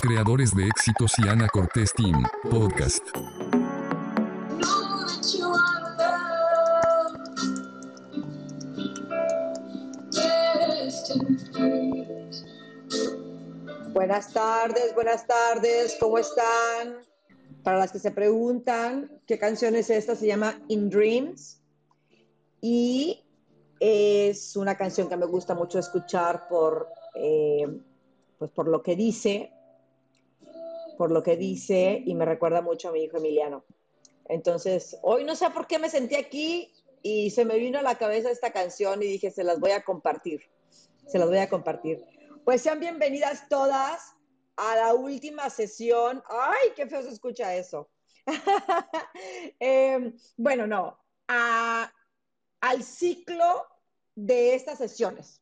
creadores de éxitos y Ana Cortés Team, podcast. Buenas tardes, buenas tardes, ¿cómo están? Para las que se preguntan qué canción es esta, se llama In Dreams y es una canción que me gusta mucho escuchar por, eh, pues por lo que dice, por lo que dice y me recuerda mucho a mi hijo Emiliano. Entonces, hoy no sé por qué me sentí aquí y se me vino a la cabeza esta canción y dije, se las voy a compartir, se las voy a compartir. Pues sean bienvenidas todas a la última sesión. ¡Ay, qué feo se escucha eso! Em, bueno, no, al ciclo de estas sesiones,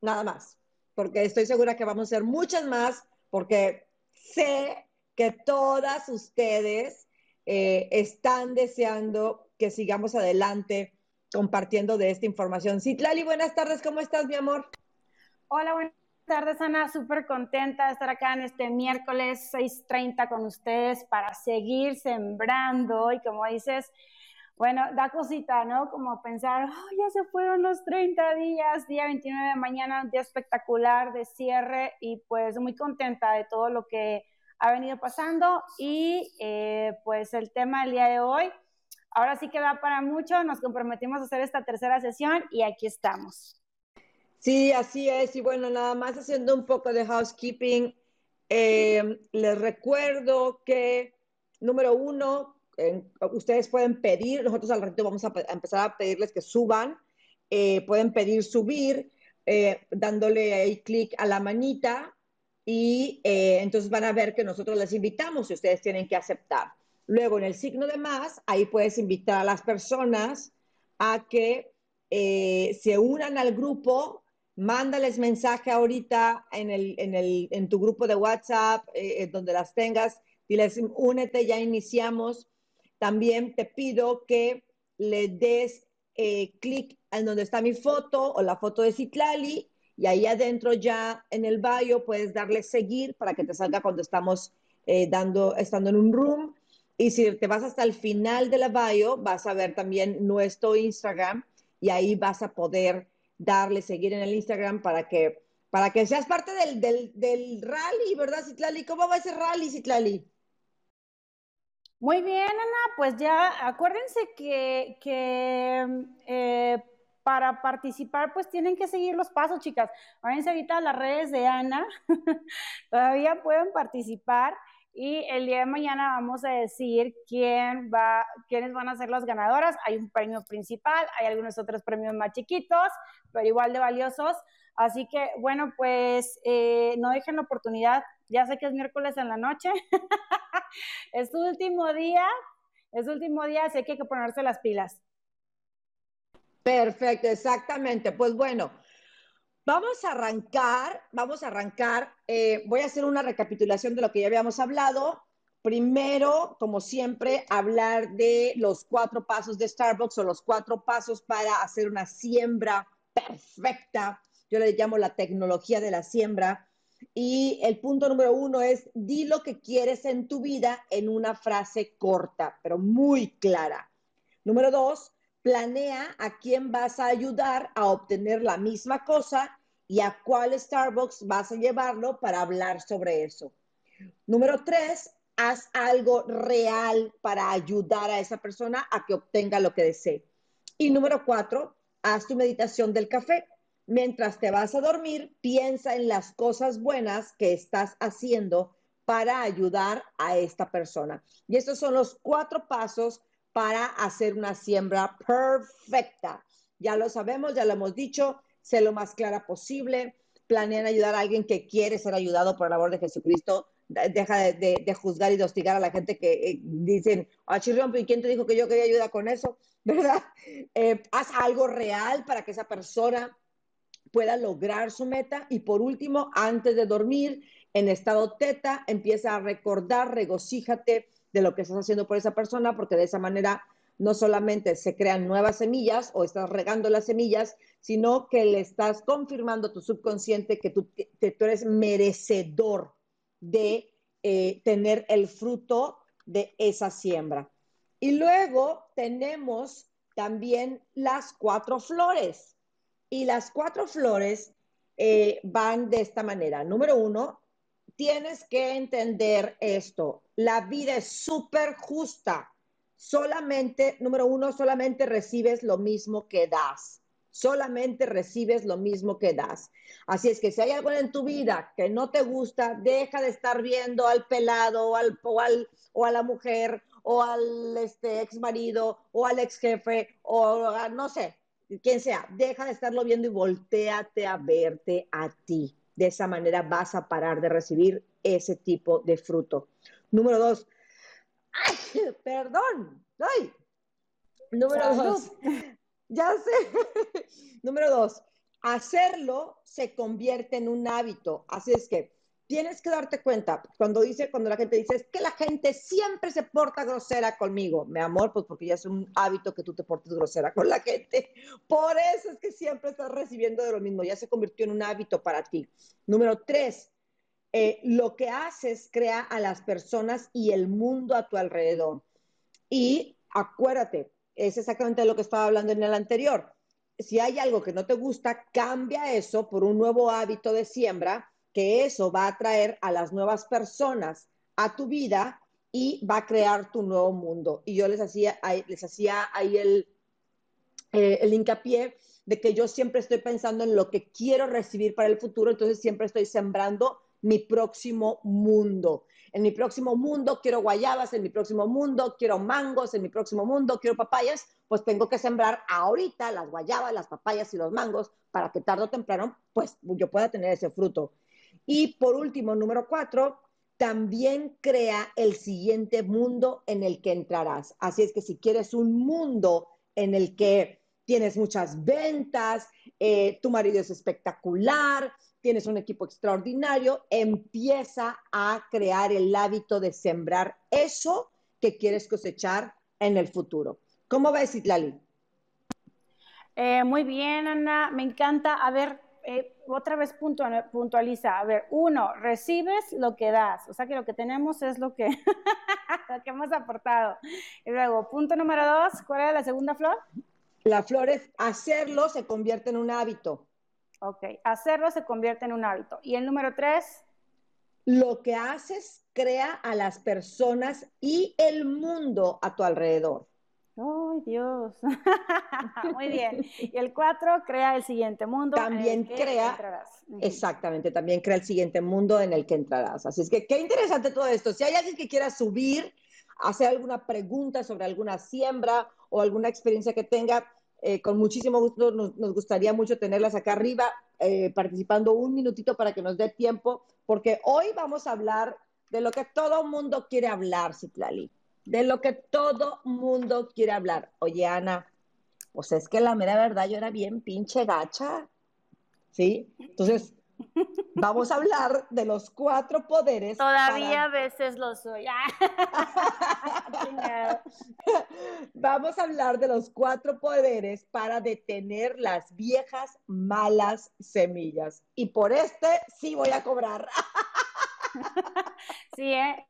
nada más, porque estoy segura que vamos a hacer muchas más, porque sé que todas ustedes eh, están deseando que sigamos adelante compartiendo de esta información. Citlali, buenas tardes, ¿cómo estás, mi amor? Hola, buenas tardes, Ana. Súper contenta de estar acá en este miércoles 6:30 con ustedes para seguir sembrando. Y como dices, bueno, da cosita, ¿no? Como pensar, ya se fueron los 30 días, día 29 de mañana, un día espectacular de cierre y pues muy contenta de todo lo que ha venido pasando. Y eh, pues el tema del día de hoy, ahora sí que da para mucho, nos comprometimos a hacer esta tercera sesión y aquí estamos. Sí, así es. Y bueno, nada más haciendo un poco de housekeeping, eh, les recuerdo que, número uno, ustedes pueden pedir, nosotros al ratito vamos a, empezar a pedirles que suban, eh, pueden pedir subir, eh, dándole ahí clic a la manita y entonces van a ver que nosotros les invitamos y ustedes tienen que aceptar. Luego, en el signo de más, ahí puedes invitar a las personas a que se unan al grupo mándales mensaje ahorita en, el, en, el, en tu grupo de WhatsApp, eh, eh, donde las tengas, y les únete, ya iniciamos. También te pido que le des eh, clic en donde está mi foto o la foto de Citlali, y ahí adentro ya en el bio puedes darle seguir para que te salga cuando estamos dando, estando en un room. Y si te vas hasta el final de la bio, vas a ver también nuestro Instagram y ahí vas a poder darle seguir en el Instagram para que, para que seas parte del, del, rally, ¿verdad, Citlali? ¿Cómo va ese rally, Citlali? Muy bien, Ana, pues ya acuérdense que, eh, para participar pues tienen que seguir los pasos, chicas. Váyanse ahorita a las redes de Ana, todavía pueden participar y el día de mañana vamos a decir quién va, quiénes van a ser las ganadoras. Hay un premio principal, hay algunos otros premios más chiquitos, pero igual de valiosos. Así que, bueno, pues eh, no dejen la oportunidad. Ya sé que es miércoles en la noche. es tu último día. Es tu último día, sé que hay que ponerse las pilas. Perfecto, exactamente. Pues bueno, Vamos a arrancar, vamos a arrancar. Eh, voy a hacer una recapitulación de lo que ya habíamos hablado. Primero, como siempre, hablar de los cuatro pasos de Starbucks o los cuatro pasos para hacer una siembra perfecta. Yo le llamo la tecnología de la siembra. Y el punto número uno es, di lo que quieres en tu vida en una frase corta, pero muy clara. Número dos, planea a quién vas a ayudar a obtener la misma cosa y a cuál Starbucks vas a llevarlo para hablar sobre eso. Número tres, haz algo real para ayudar a esa persona a que obtenga lo que desee. Y número cuatro, haz tu meditación del café. Mientras te vas a dormir, piensa en las cosas buenas que estás haciendo para ayudar a esta persona. Y estos son los cuatro pasos para hacer una siembra perfecta. Ya lo sabemos, ya lo hemos dicho, sé lo más clara posible, planean ayudar a alguien que quiere ser ayudado por el amor de Jesucristo, deja de, juzgar y de hostigar a la gente que eh, dicen, ah, ¿y quién te dijo que yo quería ayuda con eso? ¿Verdad? Eh, haz algo real para que esa persona pueda lograr su meta. Y por último, antes de dormir, en estado teta, empieza a recordar, regocíjate de lo que estás haciendo por esa persona, porque de esa manera no solamente se crean nuevas semillas o estás regando las semillas, sino que le estás confirmando a tu subconsciente que tú, eres merecedor de eh, tener el fruto de esa siembra. Y luego tenemos también las cuatro flores. Y las cuatro flores eh, van de esta manera. Número uno, tienes que entender esto. La vida es súper justa. Solamente, número uno, solamente recibes lo mismo que das. Solamente recibes lo mismo que das. Así es que si hay algo en tu vida que no te gusta, deja de estar viendo al pelado o, al, o, a la mujer o al este, ex marido o al ex jefe o no sé, quien sea. Deja de estarlo viendo y volteate a verte a ti. De esa manera vas a parar de recibir ese tipo de fruto. Número dos, ¡Ay, perdón! ¡Ay! Número dos. Ya sé. Número dos. Hacerlo se convierte en un hábito. Así es que tienes que darte cuenta cuando dice, cuando la gente dice, es que la gente siempre se porta grosera conmigo. Mi amor, pues porque ya es un hábito que tú te portes grosera con la gente. Por eso es que siempre estás recibiendo de lo mismo. Ya se convirtió en un hábito para ti. Número tres, eh, lo que haces crea a las personas y el mundo a tu alrededor. Y acuérdate, es exactamente lo que estaba hablando en el anterior. Si hay algo que no te gusta, cambia eso por un nuevo hábito de siembra, que eso va a traer a las nuevas personas a tu vida y va a crear tu nuevo mundo. Y yo les hacía, les hacía ahí el, eh, el hincapié de que yo siempre estoy pensando en lo que quiero recibir para el futuro, entonces siempre estoy sembrando mi próximo mundo. En mi próximo mundo quiero guayabas, en mi próximo mundo quiero mangos, en mi próximo mundo quiero papayas, pues tengo que sembrar ahorita las guayabas, las papayas y los mangos para que tarde o temprano pues yo pueda tener ese fruto. Y por último, número cuatro, también crea el siguiente mundo en el que entrarás. Así es que si quieres un mundo en el que tienes muchas ventas, eh, tu marido es espectacular, tienes un equipo extraordinario, empieza a crear el hábito de sembrar eso que quieres cosechar en el futuro. ¿Cómo ves, Itlali? Eh, muy bien, Ana, me encanta. A ver, eh, otra vez puntualiza. A ver, uno, recibes lo que das, o sea que lo que tenemos es lo que, lo que hemos aportado. Y luego, punto número dos, ¿cuál era la segunda flor? La flor es hacerlo se convierte en un hábito. Ok, hacerlo se convierte en un hábito. ¿Y el número tres? Lo que haces crea a las personas y el mundo a tu alrededor. ¡Ay, Dios! Muy bien. Y el cuatro crea el siguiente mundo. También crea, exactamente, también crea el siguiente mundo en el que entrarás. Así es que qué interesante todo esto. Si hay alguien que quiera subir, hacer alguna pregunta sobre alguna siembra o alguna experiencia que tenga, eh, con muchísimo gusto nos, gustaría mucho tenerlas acá arriba eh, participando un minutito para que nos dé tiempo, porque hoy vamos a hablar de lo que todo mundo quiere hablar, Citlali, de lo que todo mundo quiere hablar. Oye, Ana, pues es que la mera verdad yo era bien pinche gacha, ¿sí? Entonces, Vamos a hablar de los cuatro poderes. Todavía a veces lo soy. Vamos a hablar de los cuatro poderes para detener las viejas malas semillas. Y por este sí voy a cobrar. sí, ¿eh?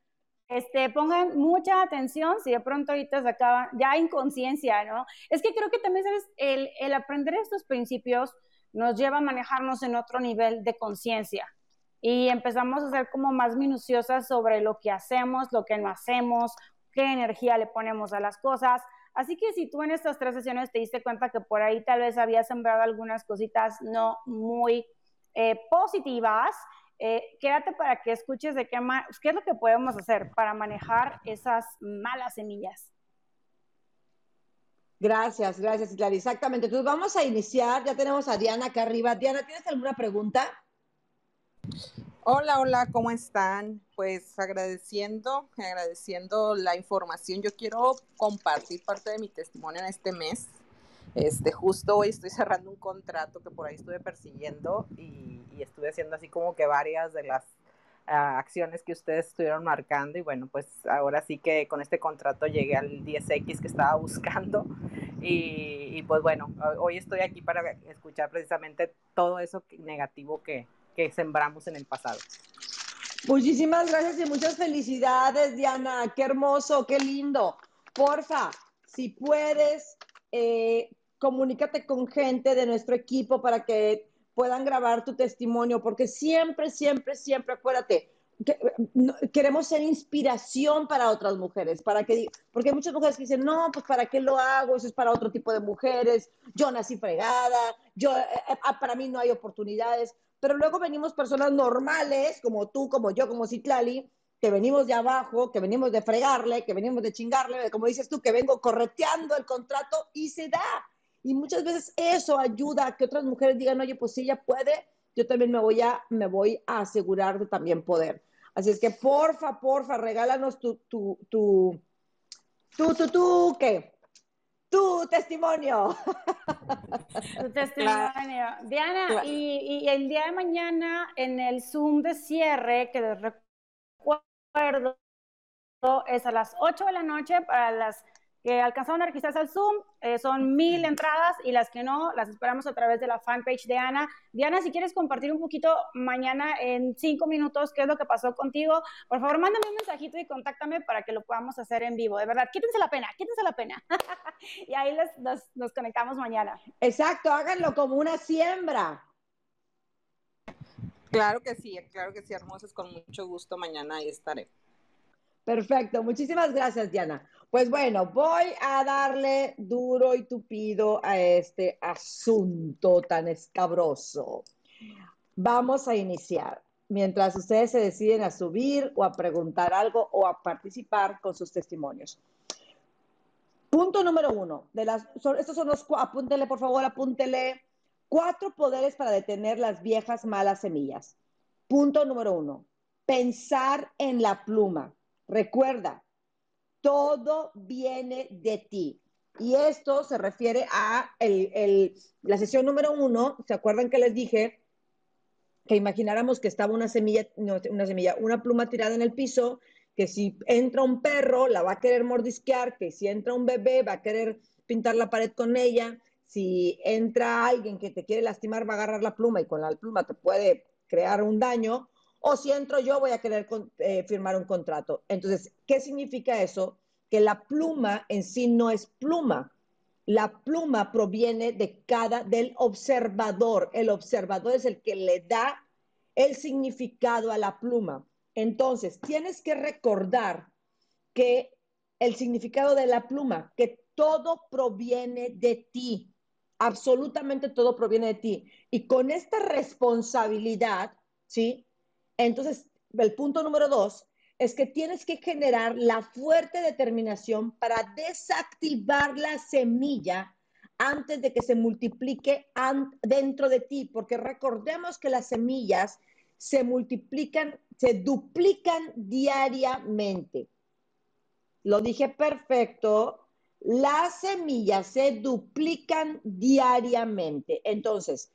Este, pongan mucha atención si de pronto ahorita se acaba, ya inconsciencia, ¿no? Es que creo que también, ¿sabes? El, el aprender estos principios nos lleva a manejarnos en otro nivel de conciencia y empezamos a ser como más minuciosas sobre lo que hacemos, lo que no hacemos, qué energía le ponemos a las cosas. Así que si tú en estas tres sesiones te diste cuenta que por ahí tal vez había sembrado algunas cositas no muy eh, positivas, eh, quédate para que escuches de qué, qué es lo que podemos hacer para manejar esas malas semillas. Gracias, gracias, Clary. Exactamente. Entonces vamos a iniciar. Ya tenemos a Diana acá arriba. Diana, ¿tienes alguna pregunta? Hola, hola, ¿cómo están? Pues agradeciendo, agradeciendo la información. Yo quiero compartir parte de mi testimonio en este mes. Este, justo hoy estoy cerrando un contrato que por ahí estuve persiguiendo y, y estuve haciendo así como que varias de las acciones que ustedes estuvieron marcando y bueno, pues ahora sí que con este contrato llegué al 10X que estaba buscando y, pues bueno, hoy estoy aquí para escuchar precisamente todo eso negativo que, que sembramos en el pasado. Muchísimas gracias y muchas felicidades, Diana. Qué hermoso, qué lindo. Porfa, si puedes, eh, comunícate con gente de nuestro equipo para que puedan grabar tu testimonio, porque siempre, siempre, siempre, acuérdate, queremos ser inspiración para otras mujeres, para que, porque hay muchas mujeres que dicen, no, pues para qué lo hago, eso es para otro tipo de mujeres, yo nací fregada, yo, eh, eh, ah, para mí no hay oportunidades, pero luego venimos personas normales, como tú, como yo, como Citlali, que venimos de abajo, que venimos de fregarle, que venimos de chingarle, como dices tú, que vengo correteando el contrato y se da. Y muchas veces eso ayuda a que otras mujeres digan, oye, pues si ella puede, yo también me voy a, me voy a asegurar de también poder. Así es que porfa, porfa, regálanos tu, tu, tu, tu, tu, tu, ¿qué? Tu testimonio. Tu testimonio. Diana, y, y, el día de mañana en el Zoom de cierre, que les recuerdo, es a las 8 de la noche para las que alcanzaron a registrarse al Zoom, eh, son mil entradas y las que no, las esperamos a través de la fanpage de Ana. Diana, si quieres compartir un poquito mañana en cinco minutos qué es lo que pasó contigo, por favor, mándame un mensajito y contáctame para que lo podamos hacer en vivo. De verdad, quítense la pena, quítense la pena. y ahí nos conectamos mañana. Exacto, háganlo como una siembra. Claro que sí, claro que sí, hermosos, con mucho gusto mañana ahí estaré. Perfecto, muchísimas gracias, Diana. Pues bueno, voy a darle duro y tupido a este asunto tan escabroso. Vamos a iniciar. Mientras ustedes se deciden a subir o a preguntar algo o a participar con sus testimonios. Punto número uno. De las, estos son los, apúntele por favor, apúntele. Cuatro poderes para detener las viejas malas semillas. Punto número uno. Pensar en la pluma. Recuerda, todo viene de ti. Y esto se refiere a la sesión número uno. ¿Se acuerdan que les dije que imagináramos que estaba una semilla, no, una semilla, una pluma tirada en el piso, que si entra un perro la va a querer mordisquear, que si entra un bebé va a querer pintar la pared con ella, si entra alguien que te quiere lastimar va a agarrar la pluma y con la pluma te puede crear un daño, o si entro yo voy a querer eh, firmar un contrato. Entonces, ¿qué significa eso? Que la pluma en sí no es pluma. La pluma proviene de cada, del observador. El observador es el que le da el significado a la pluma. Entonces, tienes que recordar que el significado de la pluma, que todo proviene de ti, absolutamente todo proviene de ti. Y con esta responsabilidad, ¿sí? Entonces, el punto número dos es que tienes que generar la fuerte determinación para desactivar la semilla antes de que se multiplique dentro de ti, porque recordemos que las semillas se multiplican, se duplican diariamente. Lo dije perfecto. Las semillas se duplican diariamente. Entonces,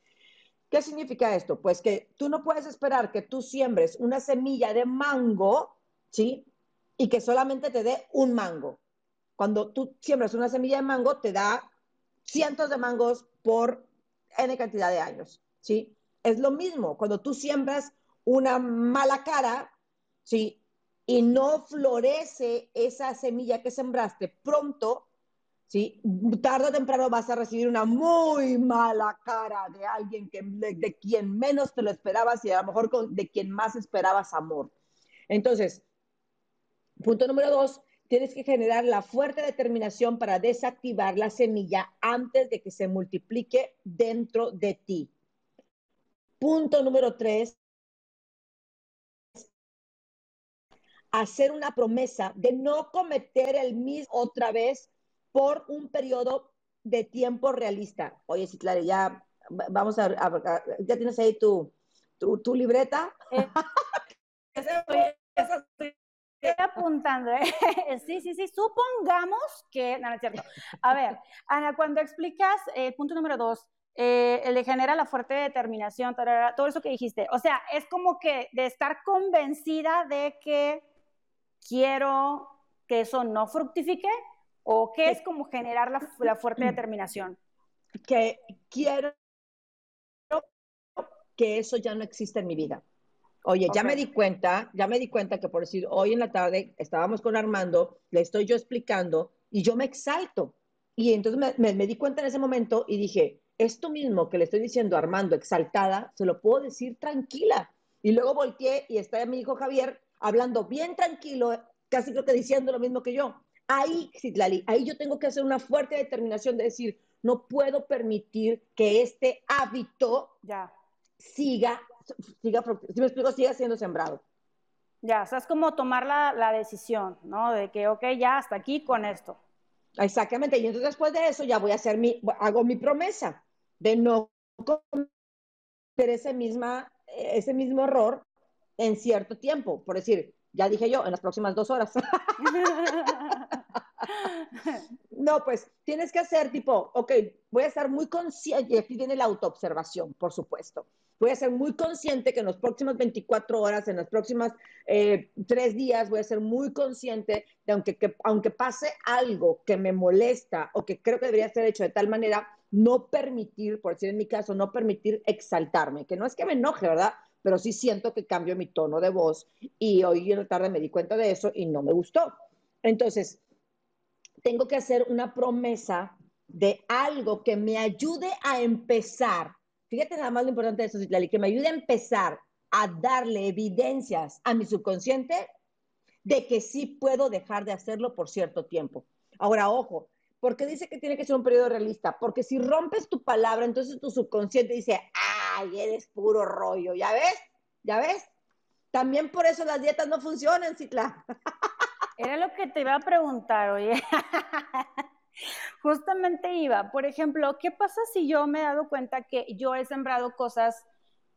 ¿Qué significa esto? Pues que tú no puedes esperar que tú siembres una semilla de mango, ¿sí? Y que solamente te dé un mango. Cuando tú siembras una semilla de mango, te da cientos de mangos por N cantidad de años, ¿sí? Es lo mismo, cuando tú siembras una mala cara, ¿sí? Y no florece esa semilla que sembraste pronto, ¿sí? Tarde o temprano vas a recibir una muy mala cara de alguien que, de, quien menos te lo esperabas y a lo mejor de quien más esperabas amor. Entonces, punto número dos, tienes que generar la fuerte determinación para desactivar la semilla antes de que se multiplique dentro de ti. Punto número tres, hacer una promesa de no cometer el mismo otra vez por un periodo de tiempo realista. Oye, sí, claro, ya vamos a, ya tienes ahí tu, tu, libreta. Eh, estoy, apuntando, ¿eh? Sí, sí, sí. Supongamos que, no, no es cierto. A ver, Ana, cuando explicas el eh, punto número dos, eh, le genera la fuerte determinación, todo eso que dijiste. O sea, es como que de estar convencida de que quiero que eso no fructifique, ¿O qué es como generar la, fuerte determinación? Que quiero que eso ya no exista en mi vida. Oye, ya me di cuenta, ya me di cuenta que por decir, hoy en la tarde estábamos con Armando, le estoy yo explicando y yo me exalto. Y entonces me, me- me di cuenta en ese momento y dije, esto mismo que le estoy diciendo a Armando exaltada, se lo puedo decir tranquila. Y luego volteé y está mi hijo Javier hablando bien tranquilo, casi creo que diciendo lo mismo que yo. Ahí, Citlali, ahí yo tengo que hacer una fuerte determinación de decir, no puedo permitir que este hábito Ya, siga, siga, si me explico, siga siendo sembrado. ya, o sea, es como tomar la, la decisión, ¿no? De que, ok, ya, hasta aquí con esto. Exactamente. Y entonces después de eso ya voy a hacer mi, hago mi promesa de no cometer ese, misma, ese mismo error en cierto tiempo. Por decir, ya dije yo, en las próximas dos horas. No, pues tienes que hacer tipo, ok, voy a estar muy consciente, y aquí viene la autoobservación, por supuesto. Voy a ser muy consciente que en las próximas 24 horas, en las próximas eh, tres días, voy a ser muy consciente de aunque, que, aunque pase algo que me molesta o que creo que debería ser hecho de tal manera, no permitir, por decir en mi caso, no permitir exaltarme, que no es que me enoje, ¿verdad? Pero sí siento que cambio mi tono de voz y hoy en la tarde me di cuenta de eso y no me gustó. Entonces, tengo que hacer una promesa de algo que me ayude a empezar. Fíjate nada más lo importante de eso, Citlali, que me ayude a empezar a darle evidencias a mi subconsciente de que sí puedo dejar de hacerlo por cierto tiempo. Ahora, ojo, ¿por qué dice que tiene que ser un periodo realista? Porque si rompes tu palabra, entonces tu subconsciente dice, ay, eres puro rollo, ¿ya ves? ¿Ya ves? También por eso las dietas no funcionan, Citla. Era lo que te iba a preguntar, oye. Justamente iba, por ejemplo, ¿qué pasa si yo me he dado cuenta que yo he sembrado cosas,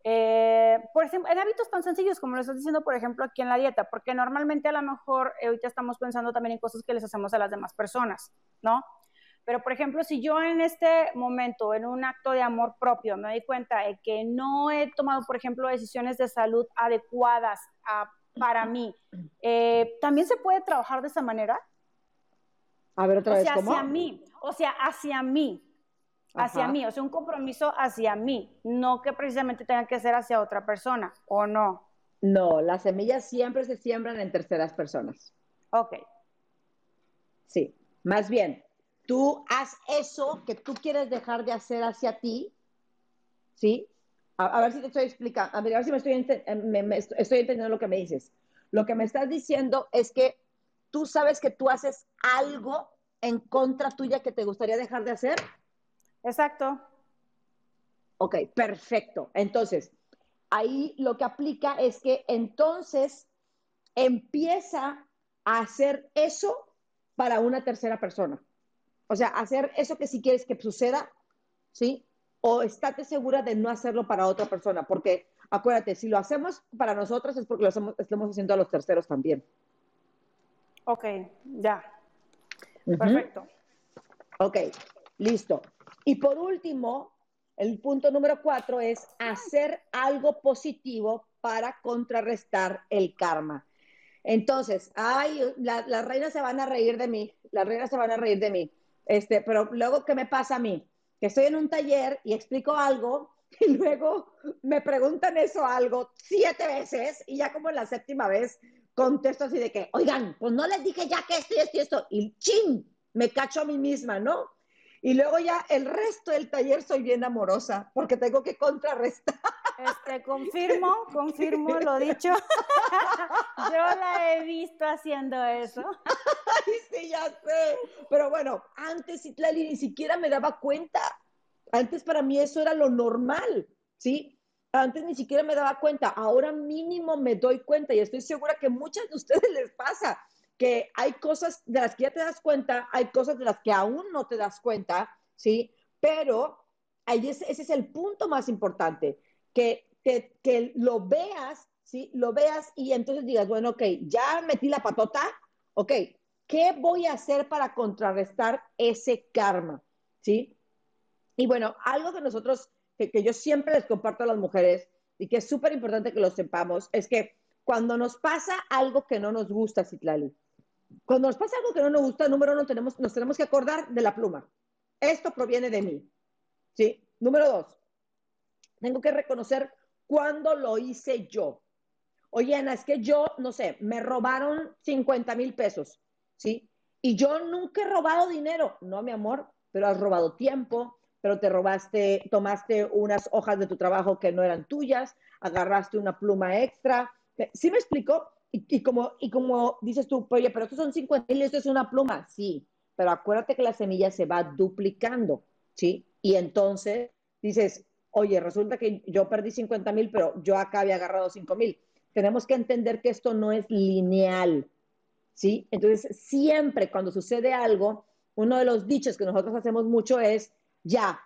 eh, por ejemplo, en hábitos tan sencillos como lo estás diciendo, por ejemplo, aquí en la dieta? Porque normalmente a lo mejor eh, ahorita estamos pensando también en cosas que les hacemos a las demás personas, ¿no? Pero, por ejemplo, si yo en este momento, en un acto de amor propio, me doy cuenta de que no he tomado, por ejemplo, decisiones de salud adecuadas a, para mí, eh, ¿también se puede trabajar de esa manera? A ver otra o vez, sea, ¿cómo? hacia mí, o sea, hacia mí, hacia mí, o sea, un compromiso hacia mí, no que precisamente tenga que ser hacia otra persona, ¿o no? No, las semillas siempre se siembran en terceras personas. Ok, Sí, más bien, tú haz eso que tú quieres dejar de hacer hacia ti, ¿sí? A, a ver si te estoy explicando, a ver, a ver si me estoy, eh, me- me estoy estoy entendiendo lo que me dices. Lo que me estás diciendo es que tú sabes que tú haces algo en contra tuya que te gustaría dejar de hacer. exacto, Ok, perfecto. Entonces, ahí lo que aplica es que entonces empieza a hacer eso para una tercera persona. O sea, hacer eso que si quieres que suceda, ¿sí? O estate segura de no hacerlo para otra persona, porque acuérdate, si lo hacemos para nosotros es porque lo hacemos- estamos haciendo a los terceros también. ok, ya, perfecto. Ok, listo. Y por último, el punto número cuatro es hacer algo positivo para contrarrestar el karma. Entonces, ay, la- las reinas se van a reír de mí, las reinas se van a reír de mí. Este, pero luego, ¿qué me pasa a mí? Que estoy en un taller y explico algo y luego me preguntan eso algo siete veces y ya como en la séptima vez contesto así de que, oigan, pues no les dije ya que esto y esto y esto, y chin, me cacho a mí misma, ¿no? Y luego ya el resto del taller soy bien amorosa porque tengo que contrarrestar. Este, confirmo, confirmo lo dicho. Yo la he visto haciendo eso. Ay, sí, ya sé. Pero bueno, antes Citlali ni siquiera me daba cuenta. Antes para mí eso era lo normal, ¿sí? Antes ni siquiera me daba cuenta. Ahora mínimo me doy cuenta y estoy segura que muchas de ustedes les pasa que hay cosas de las que ya te das cuenta, hay cosas de las que aún no te das cuenta, ¿sí? Pero ahí es- ese es el punto más importante, que, que, que lo veas, ¿sí? Lo veas y entonces digas, bueno, ok, ya metí la patota, ok, ¿qué voy a hacer para contrarrestar ese karma? ¿Sí? Y bueno, algo que nosotros, que, que yo siempre les comparto a las mujeres y que es súper importante que lo sepamos, es que cuando nos pasa algo que no nos gusta, Citlali, cuando nos pasa algo que no nos gusta, número uno, tenemos, nos tenemos que acordar de la pluma. Esto proviene de mí. ¿Sí? Número dos, tengo que reconocer cuándo lo hice yo. oye Ana, es que yo, no sé, me robaron 50 mil pesos, ¿sí? Y yo nunca he robado dinero. No, mi amor, pero has robado tiempo, pero te robaste, tomaste unas hojas de tu trabajo que no eran tuyas, agarraste una pluma extra. ¿Sí me explico? Y, como, y como dices tú, oye, pero estos son 50 mil y esto es una pluma. Sí, pero acuérdate que la semilla se va duplicando, ¿sí? Y entonces dices, oye, resulta que yo perdí 50 mil, pero yo acá había agarrado 5 mil. Tenemos que entender que esto no es lineal, ¿sí? Entonces, siempre cuando sucede algo, uno de los dichos que nosotros hacemos mucho es, ya,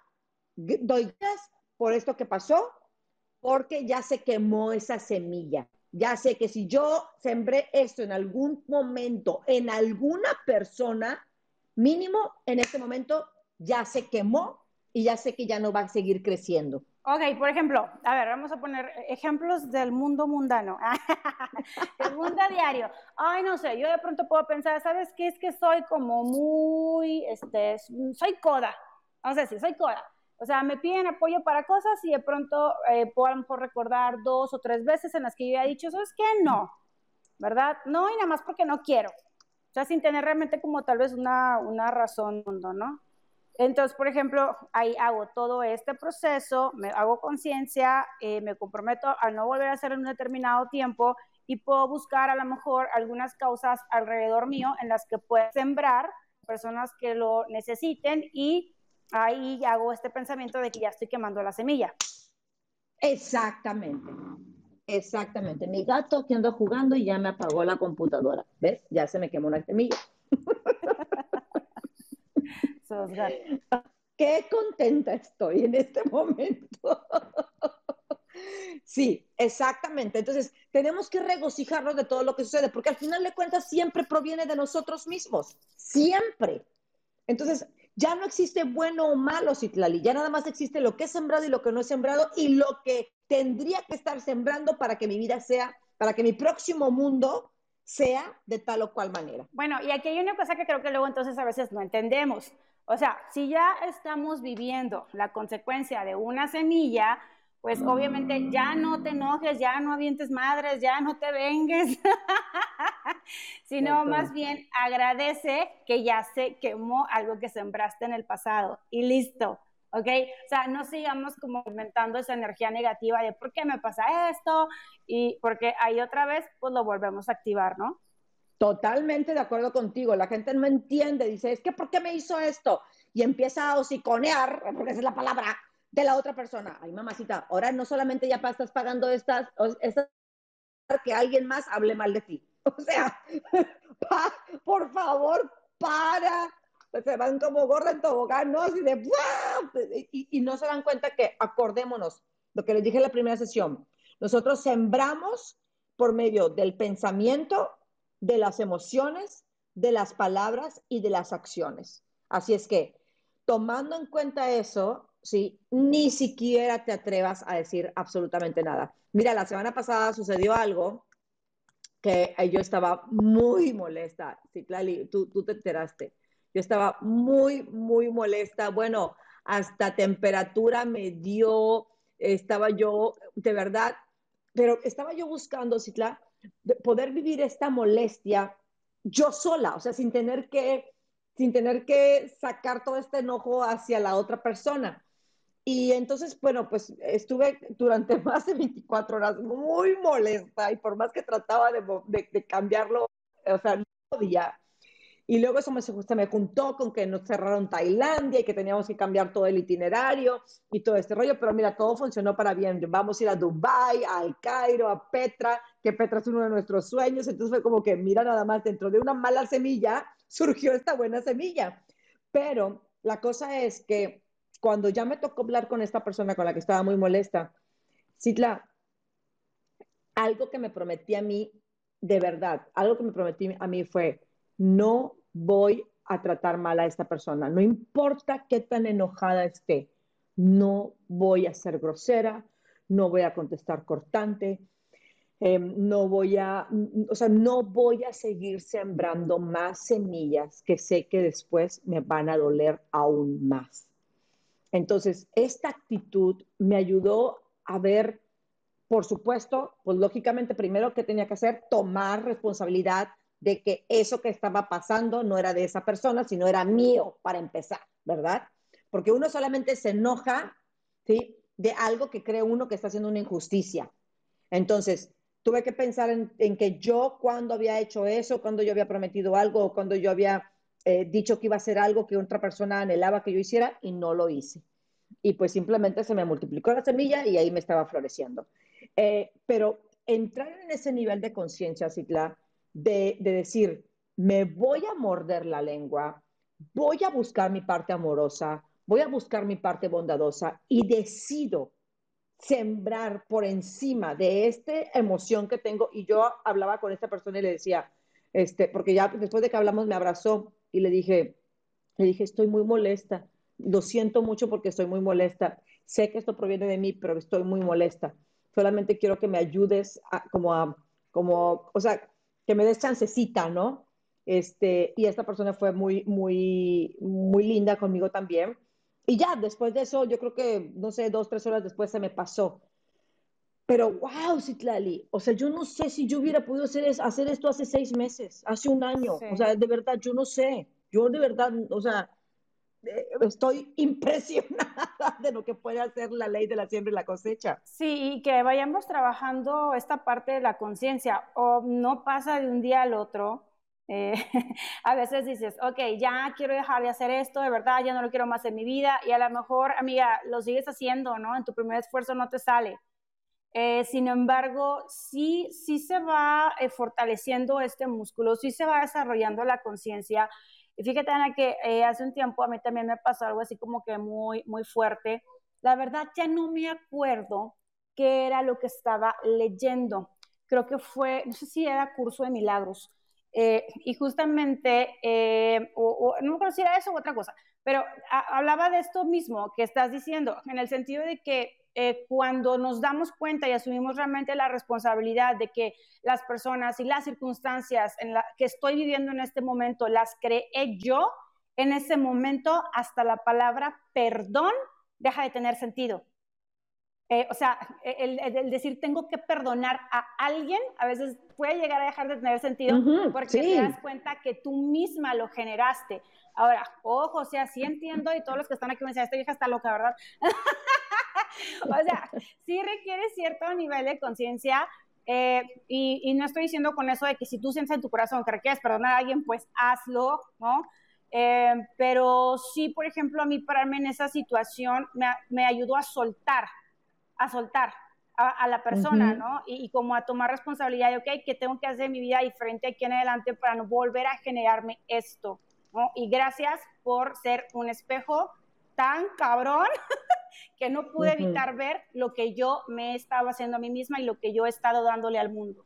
doy gracias por esto que pasó, porque ya se quemó esa semilla. Ya sé que si yo sembré esto en algún momento, en alguna persona, mínimo en este momento ya se quemó y ya sé que ya no va a seguir creciendo. Ok, por ejemplo, a ver, vamos a poner ejemplos del mundo mundano, del mundo diario. Ay, no sé, yo de pronto puedo pensar, ¿sabes qué? Es que soy como muy, este, soy coda. Vamos a decir, soy coda. O sea, me piden apoyo para cosas y de pronto eh, puedo a lo mejor recordar dos o tres veces en las que yo he dicho, ¿sabes qué? No, ¿verdad? No, y nada más porque no quiero. O sea, sin tener realmente como tal vez una, una razón, ¿no? Entonces, por ejemplo, ahí hago todo este proceso, me hago conciencia, eh, me comprometo a no volver a hacer en un determinado tiempo y puedo buscar a lo mejor algunas causas alrededor mío en las que pueda sembrar personas que lo necesiten y ahí hago este pensamiento de que ya estoy quemando la semilla. Exactamente, exactamente. Mi gato que anda jugando y ya me apagó la computadora. ¿Ves? Ya se me quemó una semilla. Qué contenta estoy en este momento. Sí, exactamente. Entonces, tenemos que regocijarnos de todo lo que sucede, porque al final de cuentas siempre proviene de nosotros mismos, siempre. Entonces, ya no existe bueno o malo, Citlali, ya nada más existe lo que es sembrado y lo que no es sembrado y lo que tendría que estar sembrando para que mi vida sea, para que mi próximo mundo sea de tal o cual manera. Bueno, y aquí hay una cosa que creo que luego entonces a veces no entendemos. O sea, si ya estamos viviendo la consecuencia de una semilla, pues obviamente ya no te enojes, ya no avientes madres, ya no te vengues, sino más bien agradece que ya se quemó algo que sembraste en el pasado y listo. ¿ok? O sea, no sigamos como aumentando esa energía negativa de por qué me pasa esto y porque ahí otra vez pues lo volvemos a activar, ¿no? Totalmente de acuerdo contigo. La gente no entiende, dice, es que ¿por qué me hizo esto? Y empieza a hociconear, porque esa es la palabra, de la otra persona. Ay, mamacita, ahora no solamente ya estás pagando estas, estas que alguien más hable mal de ti. O sea, por favor, para. Se van como gorra en tobogán, ¿no? Así de, y, y no se dan cuenta que, acordémonos, lo que les dije en la primera sesión, nosotros sembramos por medio del pensamiento, de las emociones, de las palabras y de las acciones. Así es que, tomando en cuenta eso, ¿sí? Ni siquiera te atrevas a decir absolutamente nada. Mira, la semana pasada sucedió algo que yo estaba muy molesta. Sí, Clali, tú, tú te enteraste. Yo estaba muy, muy molesta. Bueno, hasta temperatura me dio, estaba yo, de verdad, pero estaba yo buscando, Citla, poder vivir esta molestia yo sola, o sea, sin tener que, sin tener que sacar todo este enojo hacia la otra persona. Y entonces, bueno, pues estuve durante más de 24 horas muy molesta y por más que trataba de, de, cambiarlo, o sea, no podía. Y luego eso me, se me juntó con que nos cerraron Tailandia y que teníamos que cambiar todo el itinerario y todo este rollo, pero mira, todo funcionó para bien. Vamos a ir a Dubai, al Cairo, a Petra, que Petra es uno de nuestros sueños, entonces fue como que, mira nada más, dentro de una mala semilla surgió esta buena semilla. Pero la cosa es que cuando ya me tocó hablar con esta persona con la que estaba muy molesta, Citla, algo que me prometí a mí, de verdad, algo que me prometí a mí fue, no voy a tratar mal a esta persona, no importa qué tan enojada esté, no voy a ser grosera, no voy a contestar cortante, em, no voy a, o sea, no voy a seguir sembrando más semillas que sé que después me van a doler aún más. Entonces, esta actitud me ayudó a ver por supuesto, pues lógicamente primero que tenía que hacer, tomar responsabilidad de que eso que estaba pasando no era de esa persona, sino era mío para empezar, ¿verdad? Porque uno solamente se enoja, ¿sí? De algo que cree uno que está haciendo una injusticia. Entonces, tuve que pensar en, que yo cuando había hecho eso, cuando yo había prometido algo o cuando yo había eh, dicho que iba a hacer algo que otra persona anhelaba que yo hiciera y no lo hice. Y pues simplemente se me multiplicó la semilla y ahí me estaba floreciendo. Eh, pero entrar en ese nivel de conciencia, Cicla, de, de decir, me voy a morder la lengua, voy a buscar mi parte amorosa, voy a buscar mi parte bondadosa y decido sembrar por encima de esta emoción que tengo. Y yo hablaba con esta persona y le decía, este, porque ya después de que hablamos me abrazó y le dije, le dije, estoy muy molesta, lo siento mucho porque estoy muy molesta, sé que esto proviene de mí, pero estoy muy molesta. Solamente quiero que me ayudes como a, como, o sea, que me des chancecita, ¿no? Este, y esta persona fue muy, muy, muy linda conmigo también. Y ya, después de eso, yo creo que, no sé, dos, tres horas después se me pasó. Pero, wow, Citlali, o sea, yo no sé si yo hubiera podido hacer, hacer esto hace seis meses, hace un año. O sea, de verdad, yo no sé. Yo de verdad, o sea, estoy impresionada de lo que puede hacer la ley de la siembra y la cosecha. Sí, y que vayamos trabajando esta parte de la conciencia, o no pasa de un día al otro. Eh, a veces dices, ok, ya quiero dejar de hacer esto, de verdad, ya no lo quiero más en mi vida, y a lo mejor, amiga, lo sigues haciendo, ¿no? En tu primer esfuerzo no te sale. Eh, sin embargo, sí, sí se va fortaleciendo este músculo, sí se va desarrollando la conciencia y fíjate, Ana, que eh, hace un tiempo a mí también me pasó algo así como que muy, muy fuerte. La verdad ya no me acuerdo qué era lo que estaba leyendo. Creo que fue, no sé si era curso de milagros. Eh, y justamente, eh, o, no me acuerdo si era eso u otra cosa, pero hablaba de esto mismo que estás diciendo, en el sentido de que eh, cuando nos damos cuenta y asumimos realmente la responsabilidad de que las personas y las circunstancias en la que estoy viviendo en este momento las creé yo, en ese momento hasta la palabra perdón deja de tener sentido. Eh, o sea, el, decir tengo que perdonar a alguien a veces puede llegar a dejar de tener sentido porque te das cuenta que tú misma lo generaste. Ahora, ojo, o sea, sí entiendo y todos los que están aquí me dicen, esta vieja está loca, ¿verdad? o sea, sí requiere cierto nivel de conciencia eh, y, no estoy diciendo con eso de que si tú sientes en tu corazón que requieres perdonar a alguien, pues hazlo, ¿no? Eh, pero sí, por ejemplo, a mí pararme en esa situación me, ayudó a soltar, a soltar a, la persona, ¿no? Y, y, como a tomar responsabilidad de, ok, ¿qué tengo que hacer en mi vida diferente aquí en adelante para no volver a generarme esto? ¿no? Y gracias por ser un espejo tan cabrón que no pude evitar ver lo que yo me estaba haciendo a mí misma y lo que yo he estado dándole al mundo.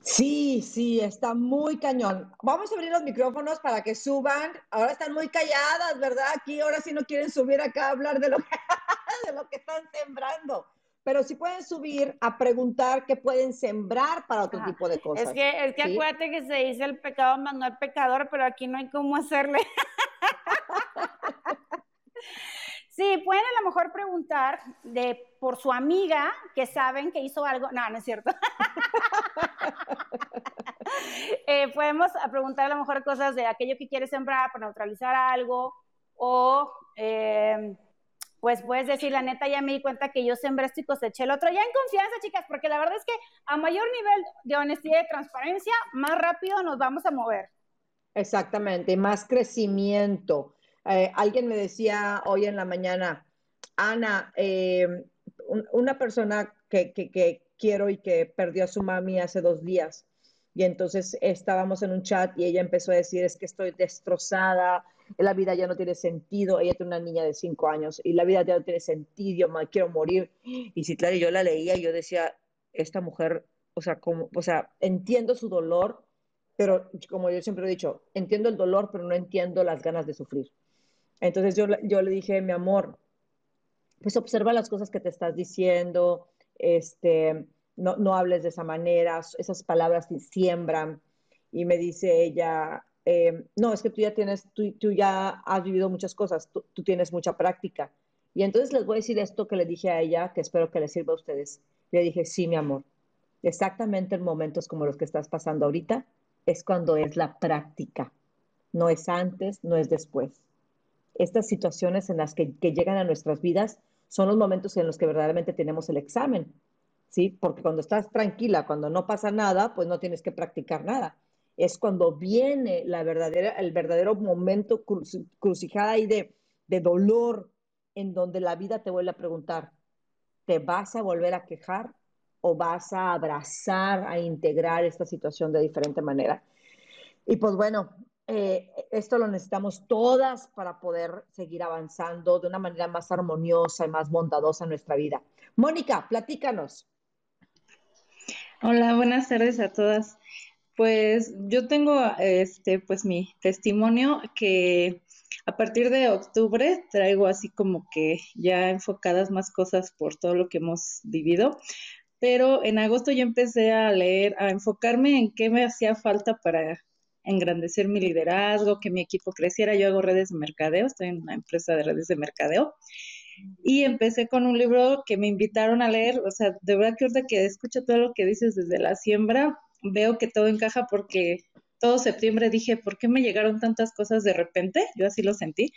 Sí, sí, está muy cañón. Vamos a abrir los micrófonos para que suban. Ahora están muy calladas, ¿verdad? Aquí ahora sí no quieren subir acá a hablar de lo que, de lo que están sembrando. Pero sí pueden subir a preguntar qué pueden sembrar para otro tipo de cosas. Es que, es que acuérdate que se dice el pecado manual pecador, pero aquí no hay cómo hacerle. Sí, pueden a lo mejor preguntar de, por su amiga que saben que hizo algo. No, no es cierto. eh, podemos preguntar a lo mejor cosas de aquello que quieres sembrar para neutralizar algo o eh, pues puedes decir, la neta, ya me di cuenta que yo sembré esto y coseché el otro. Ya en confianza, chicas, porque la verdad es que a mayor nivel de honestidad y transparencia, más rápido nos vamos a mover. Exactamente, más crecimiento. Eh, alguien me decía hoy en la mañana, Ana, eh, una persona que, quiero y que perdió a su mami hace dos días. Y entonces estábamos en un chat y ella empezó a decir, es que estoy destrozada, la vida ya no tiene sentido, ella tiene una niña de cinco años y la vida ya no tiene sentido, quiero morir. Y si claro, yo la leía y yo decía, esta mujer, o sea, como, o sea, entiendo su dolor, pero como yo siempre he dicho, entiendo el dolor, pero no entiendo las ganas de sufrir. Entonces yo, yo le dije, mi amor, pues observa las cosas que te estás diciendo, este, no, no hables de esa manera, esas palabras siembran. Y me dice ella, eh, no, es que tú ya tienes, tú, tú, ya has vivido muchas cosas, tú, tú, tienes mucha práctica. Y entonces les voy a decir esto que le dije a ella, que espero que les sirva a ustedes. Le dije, sí, mi amor, exactamente en momentos como los que estás pasando ahorita, es cuando es la práctica. No es antes, no es después. Estas situaciones en las que, llegan a nuestras vidas son los momentos en los que verdaderamente tenemos el examen, ¿sí? Porque cuando estás tranquila, cuando no pasa nada, pues no tienes que practicar nada. Es cuando viene la verdadera, el verdadero momento crucijada y de, de dolor, en donde la vida te vuelve a preguntar, ¿te vas a volver a quejar o vas a abrazar, a integrar esta situación de diferente manera? Y pues bueno, eh, esto lo necesitamos todas para poder seguir avanzando de una manera más armoniosa y más bondadosa en nuestra vida. Mónica, platícanos. Hola, buenas tardes a todas. Pues yo tengo este pues mi testimonio que a partir de octubre traigo así como que ya enfocadas más cosas por todo lo que hemos vivido, pero en agosto yo empecé a leer, a enfocarme en qué me hacía falta para engrandecer mi liderazgo, que mi equipo creciera. Yo hago redes de mercadeo, estoy en una empresa de redes de mercadeo. Y empecé con un libro que me invitaron a leer, o sea, de verdad que ahorita que escucho todo lo que dices desde la siembra, veo que todo encaja porque todo septiembre dije, ¿por qué me llegaron tantas cosas de repente? Yo así lo sentí.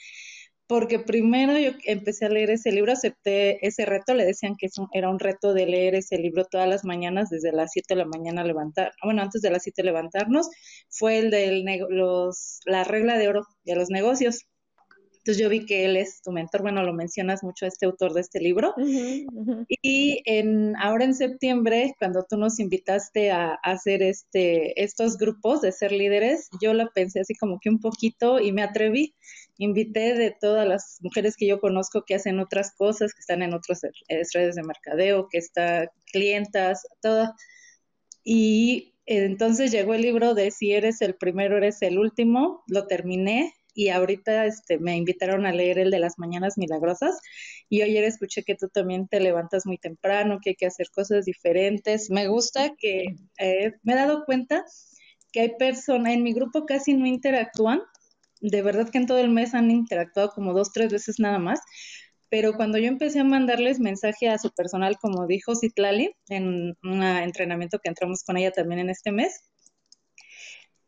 Porque primero yo empecé a leer ese libro, acepté ese reto, le decían que era un reto de leer ese libro todas las mañanas, desde las 7 de la mañana levantar, bueno, antes de las 7 levantarnos, fue el de los, la regla de oro de los negocios. Entonces yo vi que él es tu mentor, bueno, lo mencionas mucho este autor de este libro. Y en, ahora en septiembre, cuando tú nos invitaste a, hacer este, estos grupos de ser líderes, yo la pensé así como que un poquito y me atreví. Invité de todas las mujeres que yo conozco que hacen otras cosas, que están en otras redes de mercadeo, que están clientas, todas. Y entonces llegó el libro de Si eres el primero, eres el último, lo terminé y ahorita este, me invitaron a leer el de las mañanas milagrosas y ayer escuché que tú también te levantas muy temprano, que hay que hacer cosas diferentes. Me gusta que eh, me he dado cuenta que hay personas, en mi grupo casi no interactúan, de verdad que en todo el mes han interactuado como dos, tres veces nada más, pero cuando yo empecé a mandarles mensaje a su personal, como dijo Citlali, en un entrenamiento que entramos con ella también en este mes,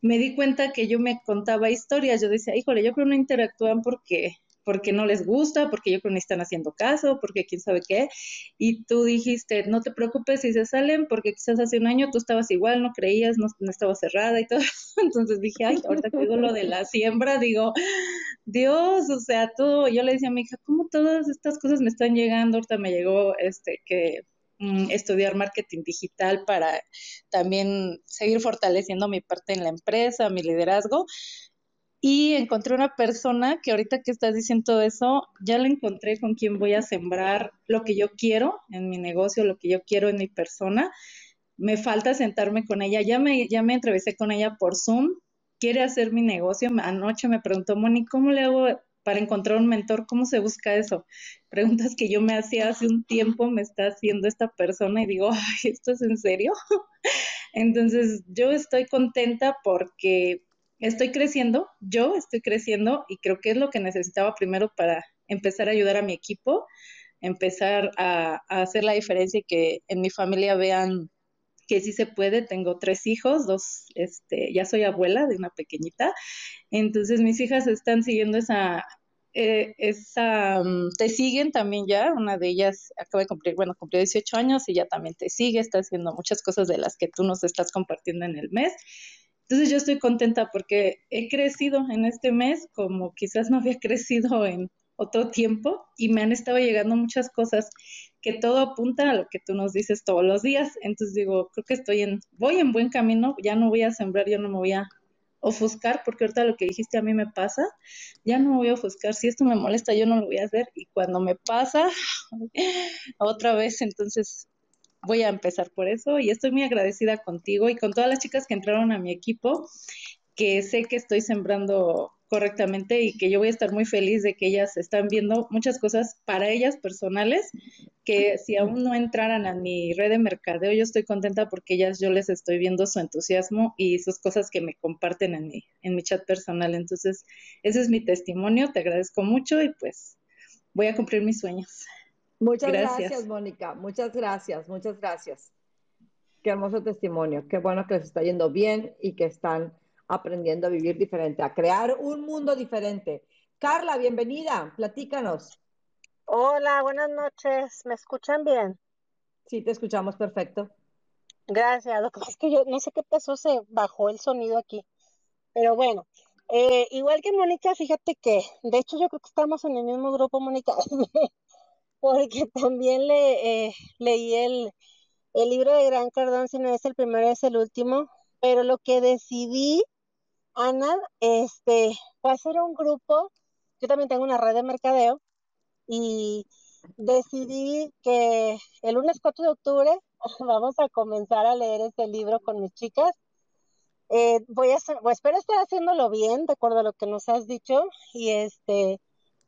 me di cuenta que yo me contaba historias, yo decía, híjole, yo creo que no interactúan porque porque no les gusta, porque yo creo que no están haciendo caso, porque quién sabe qué. Y tú dijiste, no te preocupes si se salen, porque quizás hace un año tú estabas igual, no creías, no, no estaba cerrada y todo. Entonces dije, ay, ahorita que digo lo de la siembra, digo, Dios, o sea, todo, yo le decía a mi hija, ¿cómo todas estas cosas me están llegando? Ahorita me llegó este que Mm, estudiar marketing digital para también seguir fortaleciendo mi parte en la empresa, mi liderazgo. Y encontré una persona que ahorita que estás diciendo eso, ya la encontré con quien voy a sembrar lo que yo quiero en mi negocio, lo que yo quiero en mi persona. Me falta sentarme con ella. Ya me, ya me entrevisté con ella por Zoom. Quiere hacer mi negocio. Anoche me preguntó, Moni, ¿cómo le hago para encontrar un mentor, ¿cómo se busca eso? Preguntas que yo me hacía hace un tiempo, me está haciendo esta persona y digo, ay, ¿esto es en serio? Entonces, yo estoy contenta porque estoy creciendo, yo estoy creciendo y creo que es lo que necesitaba primero para empezar a ayudar a mi equipo, empezar a, hacer la diferencia y que en mi familia vean que sí se puede, tengo tres hijos, dos, este, ya soy abuela de una pequeñita, entonces mis hijas están siguiendo esa, eh, esa, mm, te siguen también ya, una de ellas acaba de cumplir, bueno, cumplió 18 años y ya también te sigue, está haciendo muchas cosas de las que tú nos estás compartiendo en el mes. Entonces yo estoy contenta porque he crecido en este mes como quizás no había crecido en otro tiempo y me han estado llegando muchas cosas que todo apunta a lo que tú nos dices todos los días. Entonces digo, creo que estoy en, voy en buen camino, ya no voy a sembrar, ya no me voy a ofuscar, porque ahorita lo que dijiste a mí me pasa, ya no me voy a ofuscar, si esto me molesta yo no lo voy a hacer y cuando me pasa otra vez, entonces voy a empezar por eso y estoy muy agradecida contigo y con todas las chicas que entraron a mi equipo, que sé que estoy sembrando correctamente y que yo voy a estar muy feliz de que ellas están viendo muchas cosas para ellas personales que si aún no entraran a mi red de mercadeo yo estoy contenta porque ellas yo les estoy viendo su entusiasmo y sus cosas que me comparten en mi en mi chat personal entonces ese es mi testimonio te agradezco mucho y pues voy a cumplir mis sueños. Muchas gracias. Mónica. Muchas gracias, muchas gracias. Qué hermoso testimonio. Qué bueno que les está yendo bien y que están aprendiendo a vivir diferente, a crear un mundo diferente. Carla, bienvenida. Platícanos. Hola, buenas noches. ¿Me escuchan bien? Sí, te escuchamos perfecto. Gracias. Lo que pasa es que yo no sé qué pasó, se bajó el sonido aquí. Pero bueno, eh, igual que Mónica, fíjate que, de hecho yo creo que estamos en el mismo grupo, Mónica, porque también le, eh, leí el, libro de Gran Cardón, si no es el primero, es el último, pero lo que decidí, Ana, este, fue hacer un grupo, yo también tengo una red de mercadeo, y decidí que el lunes 4 de octubre vamos a comenzar a leer este libro con mis chicas. Eh, voy a hacer, pues, espero estar haciéndolo bien, de acuerdo a lo que nos has dicho, y este,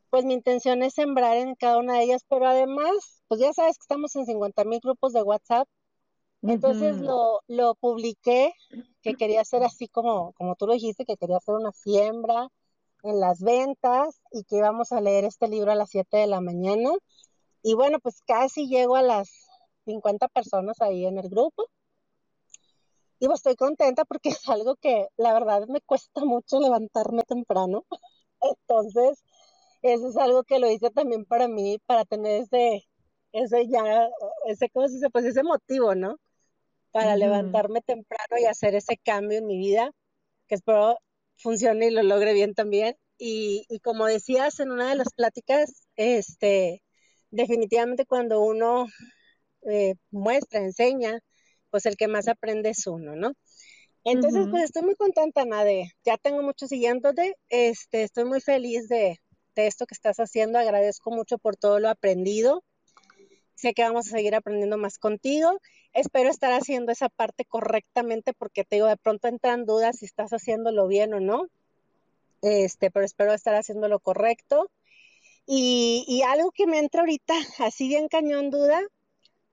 pues mi intención es sembrar en cada una de ellas, pero además, pues ya sabes que estamos en 50 mil grupos de WhatsApp, entonces lo, lo publiqué, que quería hacer así como, como tú lo dijiste, que quería hacer una siembra en las ventas y que íbamos a leer este libro a las 7 de la mañana. Y bueno, pues casi llego a las 50 personas ahí en el grupo. Y pues estoy contenta porque es algo que la verdad me cuesta mucho levantarme temprano. Entonces, eso es algo que lo hice también para mí, para tener ese, ese ya, ese, ¿cómo se dice? Pues ese motivo, ¿no? Para levantarme temprano y hacer ese cambio en mi vida, que espero funcione y lo logre bien también. Y, y como decías en una de las pláticas, este, definitivamente cuando uno eh, muestra, enseña, pues el que más aprende es uno, ¿no? Entonces, pues estoy muy contenta, Nade. Ya tengo mucho siguiéndote. Este, estoy muy feliz de, de, esto que estás haciendo. Agradezco mucho por todo lo aprendido. Sé que vamos a seguir aprendiendo más contigo. Espero estar haciendo esa parte correctamente porque te digo, de pronto entran dudas si estás haciéndolo bien o no. Este, pero espero estar haciendo lo correcto. Y, algo que me entra ahorita, así bien cañón duda,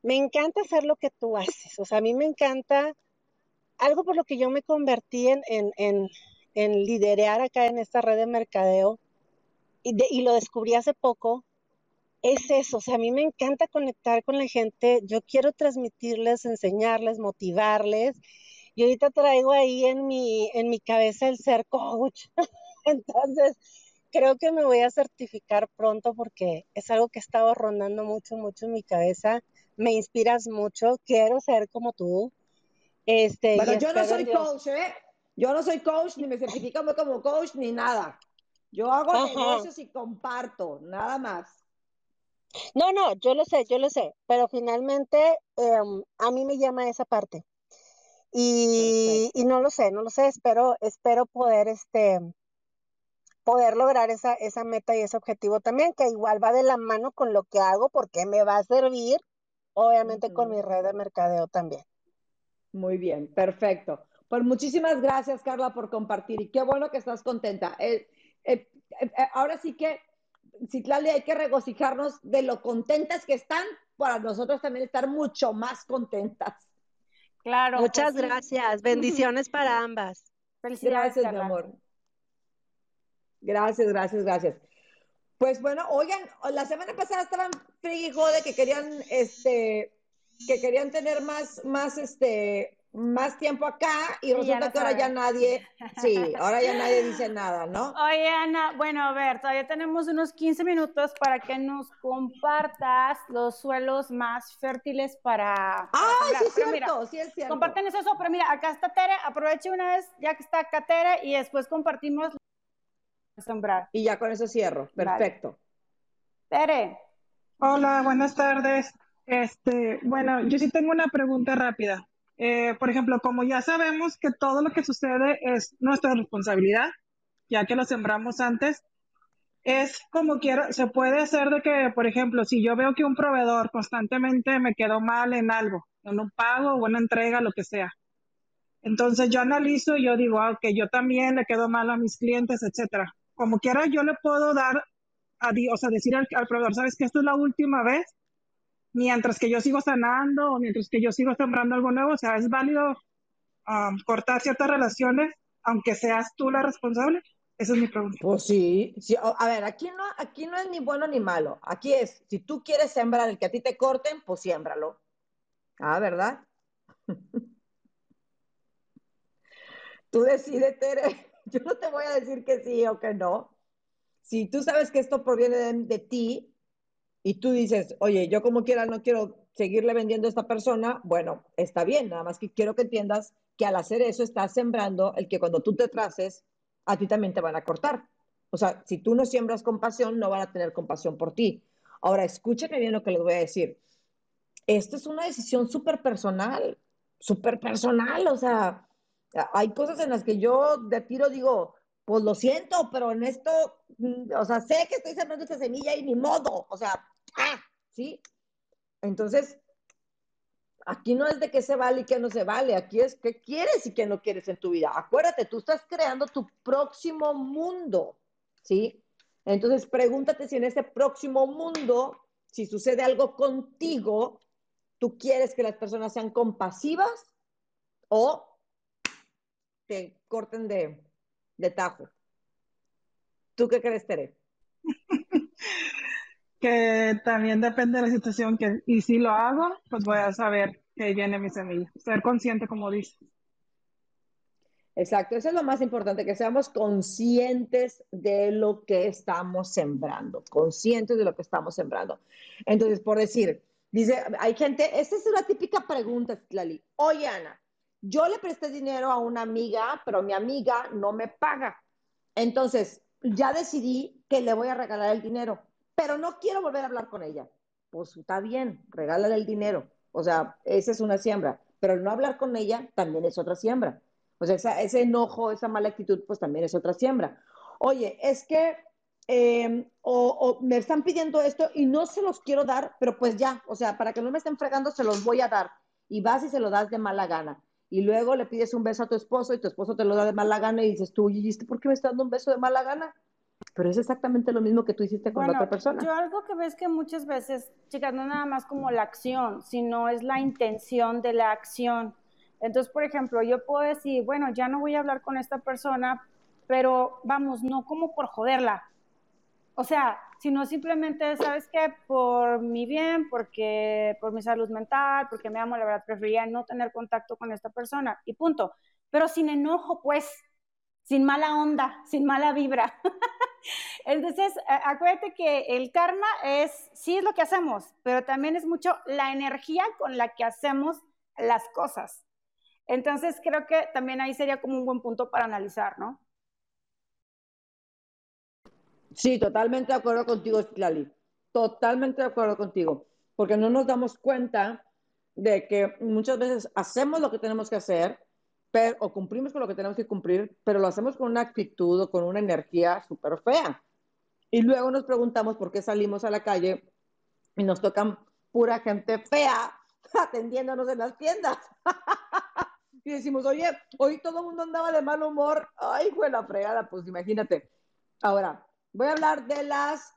me encanta hacer lo que tú haces. O sea, a mí me encanta algo por lo que yo me convertí en, en, en, en liderar acá en esta red de mercadeo y, y lo descubrí hace poco, es eso. O sea, a mí me encanta conectar con la gente. Yo quiero transmitirles, enseñarles, motivarles. Y ahorita traigo ahí en mi, en mi cabeza el ser coach. Entonces, creo que me voy a certificar pronto porque es algo que estaba rondando mucho, mucho en mi cabeza me inspiras mucho, quiero ser como tú. Este, bueno, yo no soy coach, ¿eh? Yo no soy coach, ni me certifico como coach, ni nada. Yo hago negocios y comparto, nada más. No, no, yo lo sé, yo lo sé, pero finalmente em, a mí me llama esa parte. Y, y, no lo sé, no lo sé, espero, espero poder, este, poder lograr esa, esa meta y ese objetivo también, que igual va de la mano con lo que hago, porque me va a servir obviamente con mi red de mercadeo también. Muy bien, perfecto. Pues muchísimas gracias, Carla, por compartir y qué bueno que estás contenta. Eh, eh, eh, ahora sí que, Citlali, hay que regocijarnos de lo contentas que están para nosotros también estar mucho más contentas. Claro. Muchas pues gracias. Bendiciones para ambas. Felicidades, gracias, mi amor. Gracias, gracias, gracias. Pues bueno, oigan, la semana pasada estaban free de que querían, este, que querían tener más, más, este, más tiempo acá y resulta que ahora ya nadie, sí, ahora ya nadie dice nada, ¿no? Oye, Ana, bueno, a ver, todavía tenemos unos 15 minutos para que nos compartas los suelos más fértiles para... Ah, sí, es cierto, sí es cierto. Comparten eso, pero mira, acá está Tere, aproveche una vez ya que está acá Tere y después compartimos sembrar. Y ya con eso cierro. Perfecto. Tere. Hola, buenas tardes. Este, bueno, yo sí tengo una pregunta rápida. Eh, por ejemplo, como ya sabemos que todo lo que sucede es nuestra responsabilidad, ya que lo sembramos antes, es como quiero, se puede hacer de que, por ejemplo, si yo veo que un proveedor constantemente me quedó mal en algo, en un pago o una entrega, lo que sea. Entonces yo analizo y yo digo, ah, ok, yo también le quedo mal a mis clientes, etcétera como quiera yo le puedo dar, a, o sea, decir al, proveedor, sabes que esto es la última vez, mientras que yo sigo sanando o mientras que yo sigo sembrando algo nuevo, o sea, es válido um, cortar ciertas relaciones, aunque seas tú la responsable. Esa es mi pregunta. Pues sí, sí, a ver, aquí no, aquí no es ni bueno ni malo. Aquí es, si tú quieres sembrar el que a ti te corten, pues siémbralo. Ah, ¿verdad? Tú decides, Tere. Yo no te voy a decir que sí o que no. Si tú sabes que esto proviene de, de ti y tú dices, oye, yo como quiera no quiero seguirle vendiendo a esta persona, bueno, está bien, nada más que quiero que entiendas que al hacer eso estás sembrando el que cuando tú te traces, a ti también te van a cortar. O sea, si tú no siembras compasión, no van a tener compasión por ti. Ahora, escúchame bien lo que les voy a decir. Esto es una decisión súper personal, súper personal. O sea, hay cosas en las que yo de tiro digo, pues lo siento, pero en esto, mm, o sea, sé que estoy sembrando esta semilla y ni modo. O sea. ¿Sí? Entonces, aquí no es de qué se vale y qué no se vale, aquí es qué quieres y qué no quieres en tu vida. Acuérdate, tú estás creando tu próximo mundo, ¿sí? Entonces, pregúntate si en ese próximo mundo, si sucede algo contigo, tú quieres que las personas sean compasivas o te corten de, de tajo. ¿Tú qué crees, Tere? Que también depende de la situación que, y si lo hago, pues voy a saber que viene mi semilla. Ser consciente, como dices. Exacto, eso es lo más importante, que seamos conscientes de lo que estamos sembrando, conscientes de lo que estamos sembrando. Entonces, por decir, dice, hay gente, esta es una típica pregunta, Lali. Oye, Ana, yo le presté dinero a una amiga, pero mi amiga no me paga. Entonces, ya decidí que le voy a regalar el dinero, pero no quiero volver a hablar con ella. Pues está bien, regálale el dinero. O sea, esa es una siembra, pero no hablar con ella también es otra siembra. O sea, esa- ese enojo, esa mala actitud, pues también es otra siembra. Oye, es que eh, o, o me están pidiendo esto y no se los quiero dar, pero pues ya, o sea, para que no me estén fregando, se los voy a dar. Y vas y se lo das de mala gana. Y luego le pides un beso a tu esposo y tu esposo te lo da de mala gana y dices tú, ¿y este por qué me está dando un beso de mala gana? Pero es exactamente lo mismo que tú hiciste con la otra persona. yo algo que ves que muchas veces, chicas, no nada más como la acción, sino es la intención de la acción. Entonces, por ejemplo, yo puedo decir, bueno, ya no voy a hablar con esta persona, pero vamos, no como por joderla. O sea, sino simplemente, ¿sabes qué? Por mi bien, porque por mi salud mental, porque me amo, la verdad, preferiría no tener contacto con esta persona y punto. Pero sin enojo, pues, sin mala onda, sin mala vibra. Entonces, acuérdate que el karma es, sí es lo que hacemos, pero también es mucho la energía con la que hacemos las cosas. Entonces, creo que también ahí sería como un buen punto para analizar, ¿no? Sí, totalmente de acuerdo contigo, Lali. Totalmente de acuerdo contigo. Porque no nos damos cuenta de que muchas veces hacemos lo que tenemos que hacer, pero, o cumplimos con lo que tenemos que cumplir, pero lo hacemos con una actitud o con una energía súper fea. Y luego nos preguntamos por qué salimos a la calle y nos tocan pura gente fea atendiéndonos en las tiendas. y decimos, oye, hoy todo el mundo andaba de mal humor. Ay, fue la fregada, pues imagínate. Ahora, voy a hablar de las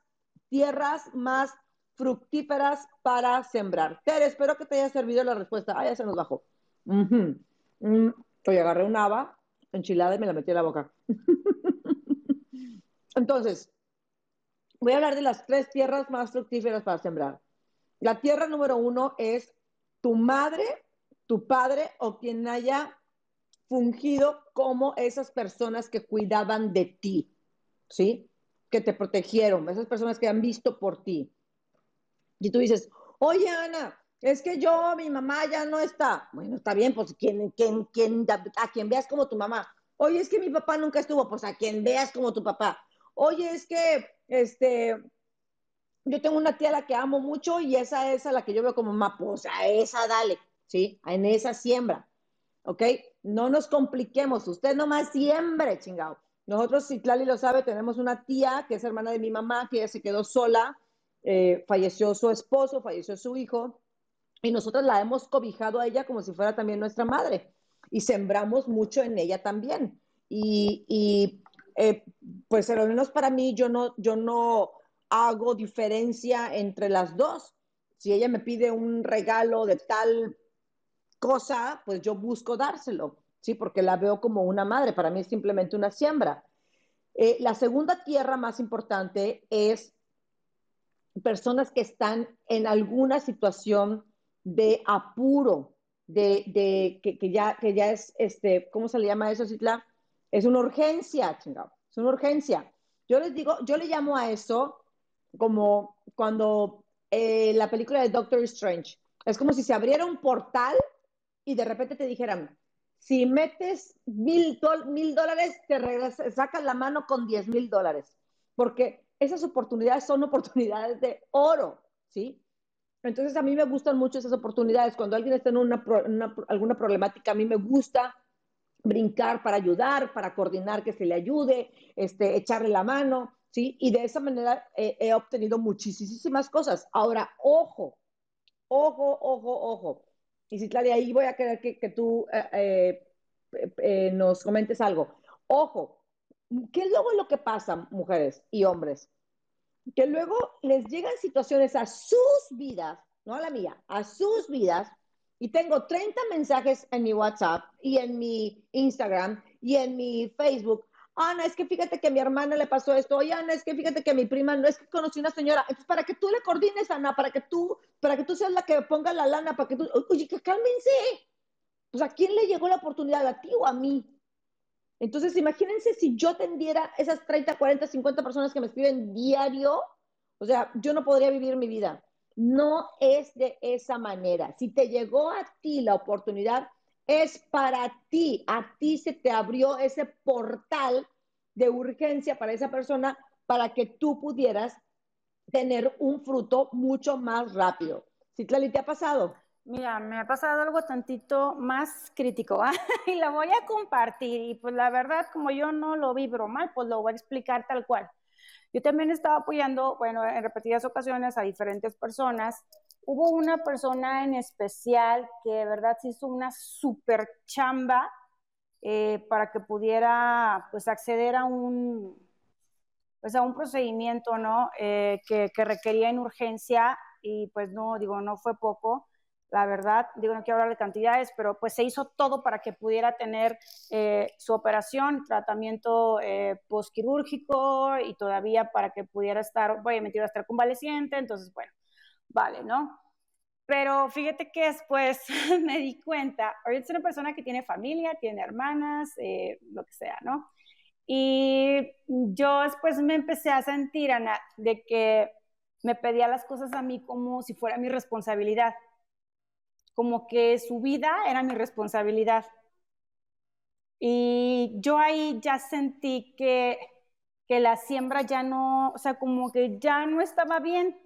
tierras más fructíferas para sembrar. Tere, espero que te haya servido la respuesta. Ah, ya se nos bajó. Ujú. Mm, Oye, agarré un haba enchilada y me la metí en la boca. Entonces, voy a hablar de las tres tierras más fructíferas para sembrar. La tierra número uno es tu madre, tu padre o quien haya fungido como esas personas que cuidaban de ti, ¿sí? Que te protegieron, esas personas que han visto por ti. Y tú dices, oye, Ana, es que yo, mi mamá ya no está. Bueno, está bien, pues quien, quien, quien, a quien veas como tu mamá. Oye, es que mi papá nunca estuvo, pues a quien veas como tu papá. Oye, es que, este, yo tengo una tía a la que amo mucho y esa es a la que yo veo como mamá, pues a esa dale, ¿sí? En esa siembra, ¿ok? No nos compliquemos, usted nomás siembre, chingado. Nosotros, si Tlali lo sabe, tenemos una tía que es hermana de mi mamá, que ella se quedó sola, eh, falleció su esposo, falleció su hijo, y nosotros la hemos cobijado a ella como si fuera también nuestra madre, y sembramos mucho en ella también. Y, y eh, pues al menos para mí, yo no, yo no hago diferencia entre las dos. Si ella me pide un regalo de tal cosa, pues yo busco dárselo, ¿sí? Porque la veo como una madre, para mí es simplemente una siembra. Eh, la segunda tierra más importante es personas que están en alguna situación de apuro, de, de que, que, ya, que ya es, este, ¿cómo se le llama eso, Citla? Es una urgencia, chingado, es una urgencia. Yo les digo, yo le llamo a eso como cuando eh, la película de Doctor Strange, es como si se abriera un portal y de repente te dijeran, si metes mil, mil dólares, te regresas, sacas la mano con diez mil dólares, porque esas oportunidades son oportunidades de oro, ¿sí? Entonces a mí me gustan mucho esas oportunidades. Cuando alguien está en una, una, alguna problemática, a mí me gusta brincar para ayudar, para coordinar que se le ayude, este, echarle la mano, ¿sí? Y de esa manera eh, he obtenido muchísimas cosas. Ahora, ojo, ojo, ojo, ojo. Y si, Claudia, ahí voy a querer que, que tú eh, eh, nos comentes algo. Ojo, ¿qué es luego lo que pasa, mujeres y hombres? Que luego les llegan situaciones a sus vidas, no a la mía, a sus vidas, y tengo 30 mensajes en mi WhatsApp y en mi Instagram y en mi Facebook. Ana, es que fíjate que mi hermana le pasó esto. Oye, Ana, es que fíjate que mi prima no es que conocí una señora. Entonces, para que tú le coordines, Ana, para que tú, para que tú seas la que ponga la lana, para que tú, oye, que cálmense. Pues, ¿a quién le llegó la oportunidad? ¿A ti o a mí? Entonces, imagínense si yo tendiera esas 30, 40, 50 personas que me escriben diario, o sea, yo no podría vivir mi vida. No es de esa manera. Si te llegó a ti la oportunidad, es para ti. A ti se te abrió ese portal de urgencia para esa persona para que tú pudieras tener un fruto mucho más rápido. Citlali, ¿te ha pasado? Mira, me ha pasado algo tantito más crítico y la voy a compartir y pues la verdad como yo no lo vibro mal, pues lo voy a explicar tal cual. Yo también estaba apoyando, bueno, en repetidas ocasiones a diferentes personas. Hubo una persona en especial que de verdad se hizo una super chamba eh, para que pudiera pues acceder a un, pues, a un procedimiento, ¿no? Eh, que, que requería en urgencia y pues no, digo, no fue poco la verdad, digo, no quiero hablar de cantidades, pero pues se hizo todo para que pudiera tener eh, su operación, tratamiento eh, postquirúrgico y todavía para que pudiera estar, obviamente iba a estar convaleciente, entonces, bueno, vale, ¿no? Pero fíjate que después me di cuenta, ahorita es una persona que tiene familia, tiene hermanas, eh, lo que sea, ¿no? Y yo después me empecé a sentir, Ana, de que me pedía las cosas a mí como si fuera mi responsabilidad como que su vida era mi responsabilidad. Y yo ahí ya sentí que, que la siembra ya no, o sea, como que ya no estaba bien,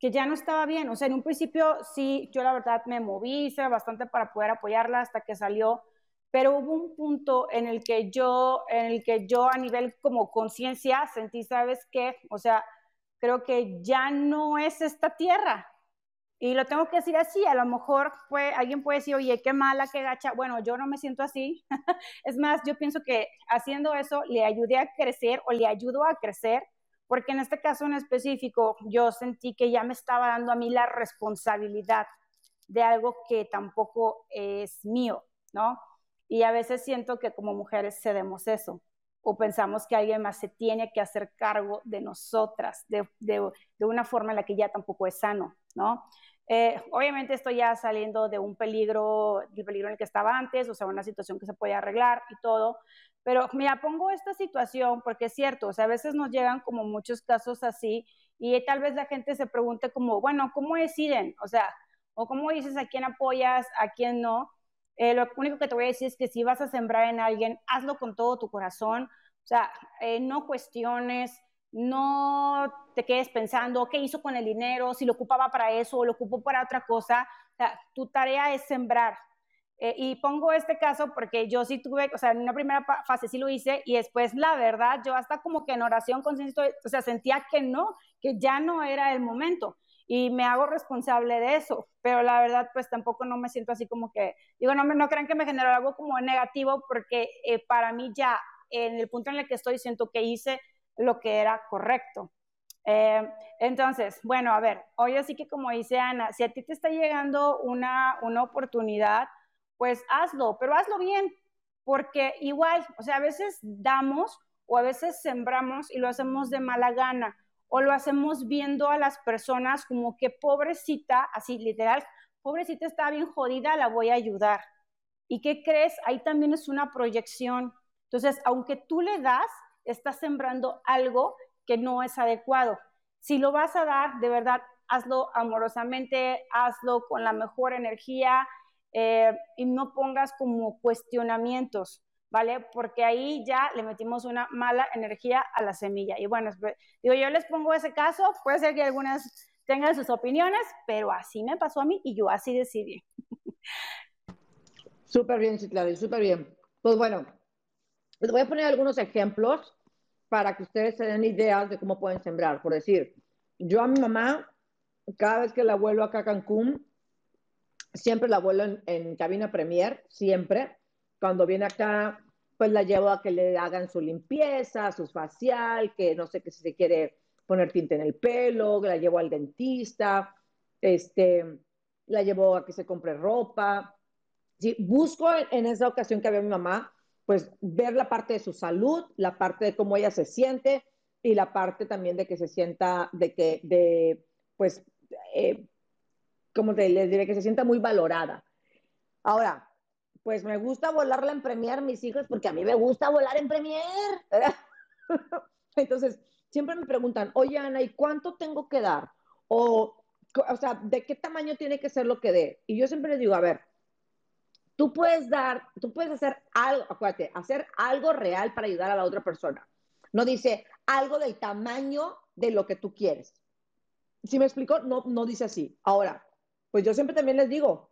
que ya no estaba bien. O sea, en un principio sí, yo la verdad me moví, hice bastante para poder apoyarla hasta que salió, pero hubo un punto en el que yo, en el que yo a nivel como conciencia sentí, ¿sabes qué? O sea, creo que ya no es esta tierra, y lo tengo que decir así, a lo mejor fue, alguien puede decir, oye, qué mala, qué gacha. Bueno, yo no me siento así. es más, yo pienso que haciendo eso le ayudé a crecer o le ayudó a crecer, porque en este caso en específico yo sentí que ya me estaba dando a mí la responsabilidad de algo que tampoco es mío, ¿no? Y a veces siento que como mujeres cedemos eso o pensamos que alguien más se tiene que hacer cargo de nosotras de, de, de una forma en la que ya tampoco es sano, ¿no? Eh, obviamente estoy ya saliendo de un peligro, del peligro en el que estaba antes, o sea, una situación que se puede arreglar y todo, pero mira, pongo esta situación porque es cierto, o sea, a veces nos llegan como muchos casos así y tal vez la gente se pregunte como, bueno, ¿cómo deciden? O sea, o cómo dices a quién apoyas, a quién no. Eh, lo único que te voy a decir es que si vas a sembrar en alguien, hazlo con todo tu corazón, o sea, eh, no cuestiones, no te quedes pensando qué hizo con el dinero, si lo ocupaba para eso o lo ocupó para otra cosa. Tu tarea es sembrar. Eh, y pongo este caso porque yo sí tuve, o sea, en una primera fase sí lo hice y después, la verdad, yo hasta como que en oración consciente, o sea, sentía que no, que ya no era el momento y me hago responsable de eso, pero la verdad, pues tampoco no me siento así como que, digo, no, no crean que me generó algo como negativo porque eh, para mí ya en el punto en el que estoy siento que hice lo que era correcto. Eh, entonces, bueno, a ver, hoy así que como dice Ana, si a ti te está llegando una, una oportunidad, pues hazlo, pero hazlo bien, porque igual, o sea, a veces damos o a veces sembramos y lo hacemos de mala gana o lo hacemos viendo a las personas como que pobrecita, así literal, pobrecita está bien jodida, la voy a ayudar. ¿Y qué crees? Ahí también es una proyección. Entonces, aunque tú le das, estás sembrando algo que no es adecuado. Si lo vas a dar, de verdad, hazlo amorosamente, hazlo con la mejor energía eh, y no pongas como cuestionamientos. ¿vale? Porque ahí ya le metimos una mala energía a la semilla. Y bueno, digo, yo les pongo ese caso, puede ser que algunas tengan sus opiniones, pero así me pasó a mí y yo así decidí. Súper bien, Citlali, súper bien. Pues bueno, les voy a poner algunos ejemplos para que ustedes se den ideas de cómo pueden sembrar. Por decir, yo a mi mamá, cada vez que la vuelo acá a Cancún, siempre la vuelo en, cabina Premier, siempre cuando viene acá, pues la llevo a que le hagan su limpieza, su facial, que no sé qué si se quiere poner tinta en el pelo, la llevo al dentista, este, la llevo a que se compre ropa. Sí, busco en, esa ocasión que había mi mamá, pues ver la parte de su salud, la parte de cómo ella se siente y la parte también de que se sienta, de que, de, pues, eh, como te, les diré, que se sienta muy valorada. Ahora, pues me gusta volarla en Premier, mis hijos, porque a mí me gusta volar en Premier. Entonces, siempre me preguntan, oye Ana, ¿y cuánto tengo que dar? O, o sea, ¿de qué tamaño tiene que ser lo que dé? Y yo siempre les digo, a ver, tú puedes dar, tú puedes hacer algo, acuérdate, hacer algo real para ayudar a la otra persona. No dice algo del tamaño de lo que tú quieres. Si me explico, no, no dice así. Ahora, pues yo siempre también les digo,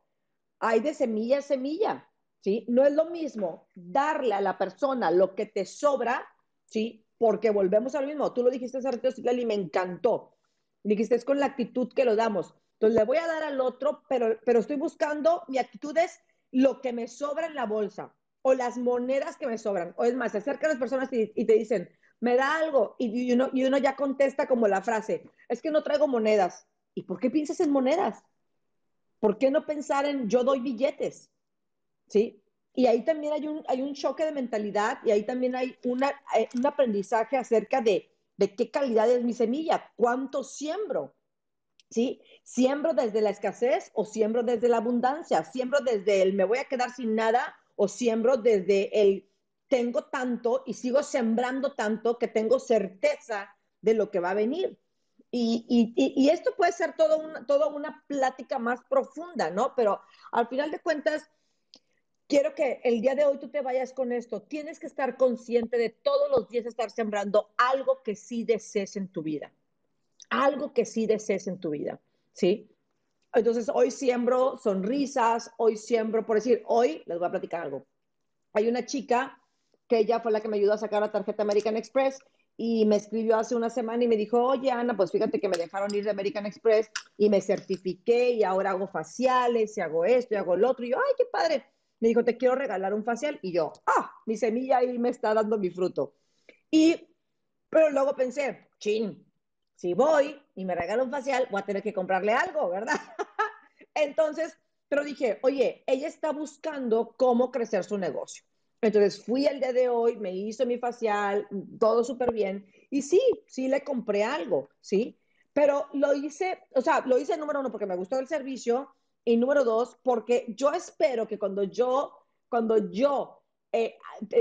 hay de semilla a semilla. ¿sí? No es lo mismo darle a la persona lo que te sobra, ¿sí? Porque volvemos al mismo. Tú lo dijiste hace rato, y me encantó. Dijiste, es con la actitud que lo damos. Entonces, le voy a dar al otro, pero, pero estoy buscando, mi actitud es lo que me sobra en la bolsa o las monedas que me sobran. O es más, se acercan las personas y, te dicen, me da algo. Y, uno, y uno ya contesta como la frase, es que no traigo monedas. ¿Y por qué piensas en monedas? ¿Por qué no pensar en yo doy billetes? ¿sí? Y ahí también hay un, hay un choque de mentalidad y ahí también hay una, eh, un aprendizaje acerca de, de qué calidad es mi semilla, cuánto siembro, ¿sí? Siembro desde la escasez o siembro desde la abundancia, siembro desde el me voy a quedar sin nada o siembro desde el tengo tanto y sigo sembrando tanto que tengo certeza de lo que va a venir. Y, y, y esto puede ser todo una, toda una plática más profunda, ¿no? Pero al final de cuentas, quiero que el día de hoy tú te vayas con esto. Tienes que estar consciente de todos los días estar sembrando algo que sí desees en tu vida. Algo que sí desees en tu vida, ¿sí? Entonces, hoy siembro sonrisas, hoy siembro, por decir, hoy les voy a platicar algo. Hay una chica que ella fue la que me ayudó a sacar la tarjeta American Express y me escribió hace una semana y me dijo, oye Ana, pues fíjate que me dejaron ir de American Express y me certifiqué y ahora hago faciales y hago esto y hago lo otro. Y yo, ay, qué padre me dijo, te quiero regalar un facial. Y yo, ah, mi semilla ahí me está dando mi fruto. Y, pero luego pensé, chin, si voy y me regala un facial, voy a tener que comprarle algo, ¿verdad? Entonces, pero dije, oye, ella está buscando cómo crecer su negocio. Entonces fui el día de hoy, me hizo mi facial, todo súper bien. Y sí, sí le compré algo, ¿sí? Pero lo hice, o sea, lo hice número uno porque me gustó el servicio, y número dos, porque yo espero que cuando yo, cuando yo eh,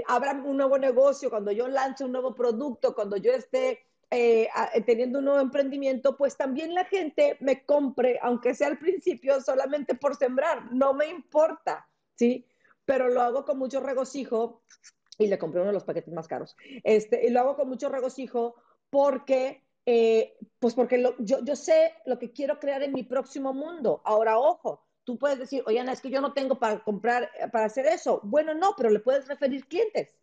abra un nuevo negocio, cuando yo lance un nuevo producto, cuando yo esté eh, teniendo un nuevo emprendimiento, pues también la gente me compre, aunque sea al principio solamente por sembrar, no me importa, ¿sí? Pero lo hago con mucho regocijo y le compré uno de los paquetes más caros. Este, lo hago con mucho regocijo porque eh, pues porque yo, yo sé lo que quiero crear en mi próximo mundo. Ahora, ojo, tú puedes decir, oye, Ana, es que yo no tengo para comprar, eh, para hacer eso. Bueno, no, pero le puedes referir clientes,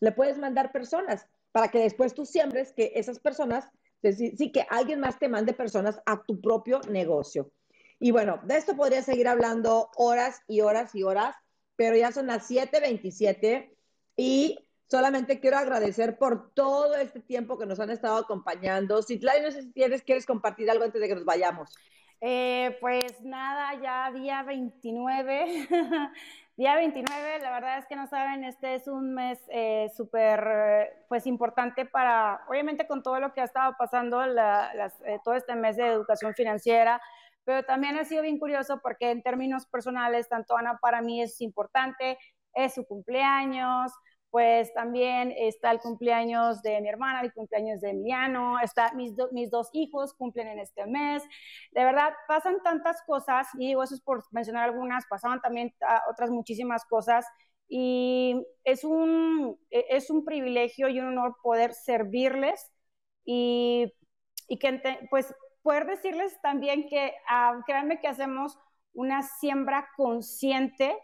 le puedes mandar personas para que después tú siembres que esas personas, sí, que alguien más te mande personas a tu propio negocio. Y bueno, de esto podría seguir hablando horas y horas y horas, pero ya son las 7:27 y Solamente quiero agradecer por todo este tiempo que nos han estado acompañando. Citlay, no sé si tienes, quieres compartir algo antes de que nos vayamos. Eh, pues nada, ya día 29 Día 29, la verdad es que no saben, este es un mes eh, súper, pues importante para, obviamente con todo lo que ha estado pasando eh, todo este mes de educación financiera, pero también ha sido bien curioso porque en términos personales, tanto Ana para mí es importante, es su cumpleaños, pues también está el cumpleaños de mi hermana, el cumpleaños de Emiliano, está, mis, mis dos hijos cumplen en este mes. De verdad, pasan tantas cosas, y digo, eso es por mencionar algunas, pasaban también otras muchísimas cosas, y es un, e, es un privilegio y un honor poder servirles y, y que, pues, poder decirles también que, uh, créanme que hacemos una siembra consciente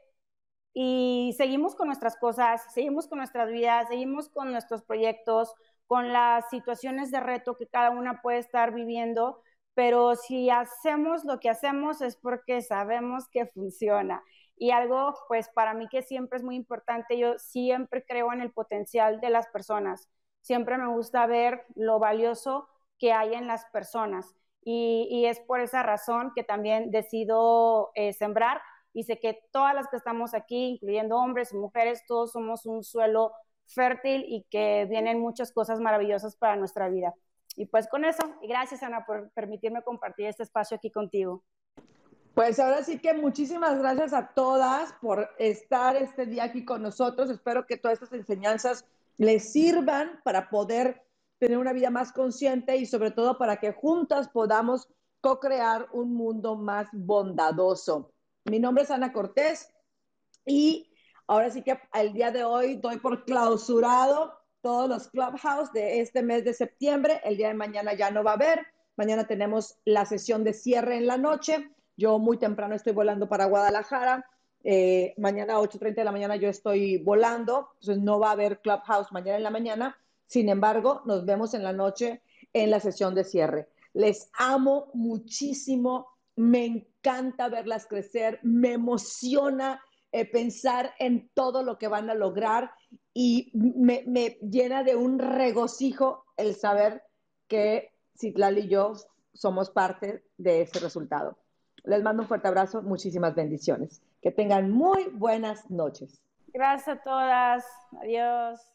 y seguimos con nuestras cosas, seguimos con nuestras vidas, seguimos con nuestros proyectos, con las situaciones de reto que cada una puede estar viviendo, pero si hacemos lo que hacemos es porque sabemos que funciona. Y algo, pues para mí que siempre es muy importante, yo siempre creo en el potencial de las personas, siempre me gusta ver lo valioso que hay en las personas. Y, es por esa razón que también decido eh, sembrar y sé que todas las que estamos aquí, incluyendo hombres y mujeres, todos somos un suelo fértil y que vienen muchas cosas maravillosas para nuestra vida. Y pues con eso, y gracias Ana por permitirme compartir este espacio aquí contigo. Pues ahora sí que muchísimas gracias a todas por estar este día aquí con nosotros. Espero que todas estas enseñanzas les sirvan para poder tener una vida más consciente y sobre todo para que juntas podamos co-crear un mundo más bondadoso. Mi nombre es Ana Cortés y ahora sí que al día de hoy doy por clausurado todos los clubhouse de este mes de septiembre. El día de mañana ya no va a haber. Mañana tenemos la sesión de cierre en la noche. Yo muy temprano estoy volando para Guadalajara. Eh, mañana a 8.30 de la mañana yo estoy volando, entonces no va a haber Clubhouse mañana en la mañana. Sin embargo, nos vemos en la noche en la sesión de cierre. Les amo muchísimo me encanta verlas crecer, me emociona eh, pensar en todo lo que van a lograr y me, me, llena de un regocijo el saber que Citlali y yo somos parte de ese resultado. Les mando un fuerte abrazo, muchísimas bendiciones. Que tengan muy buenas noches. Gracias a todas. Adiós.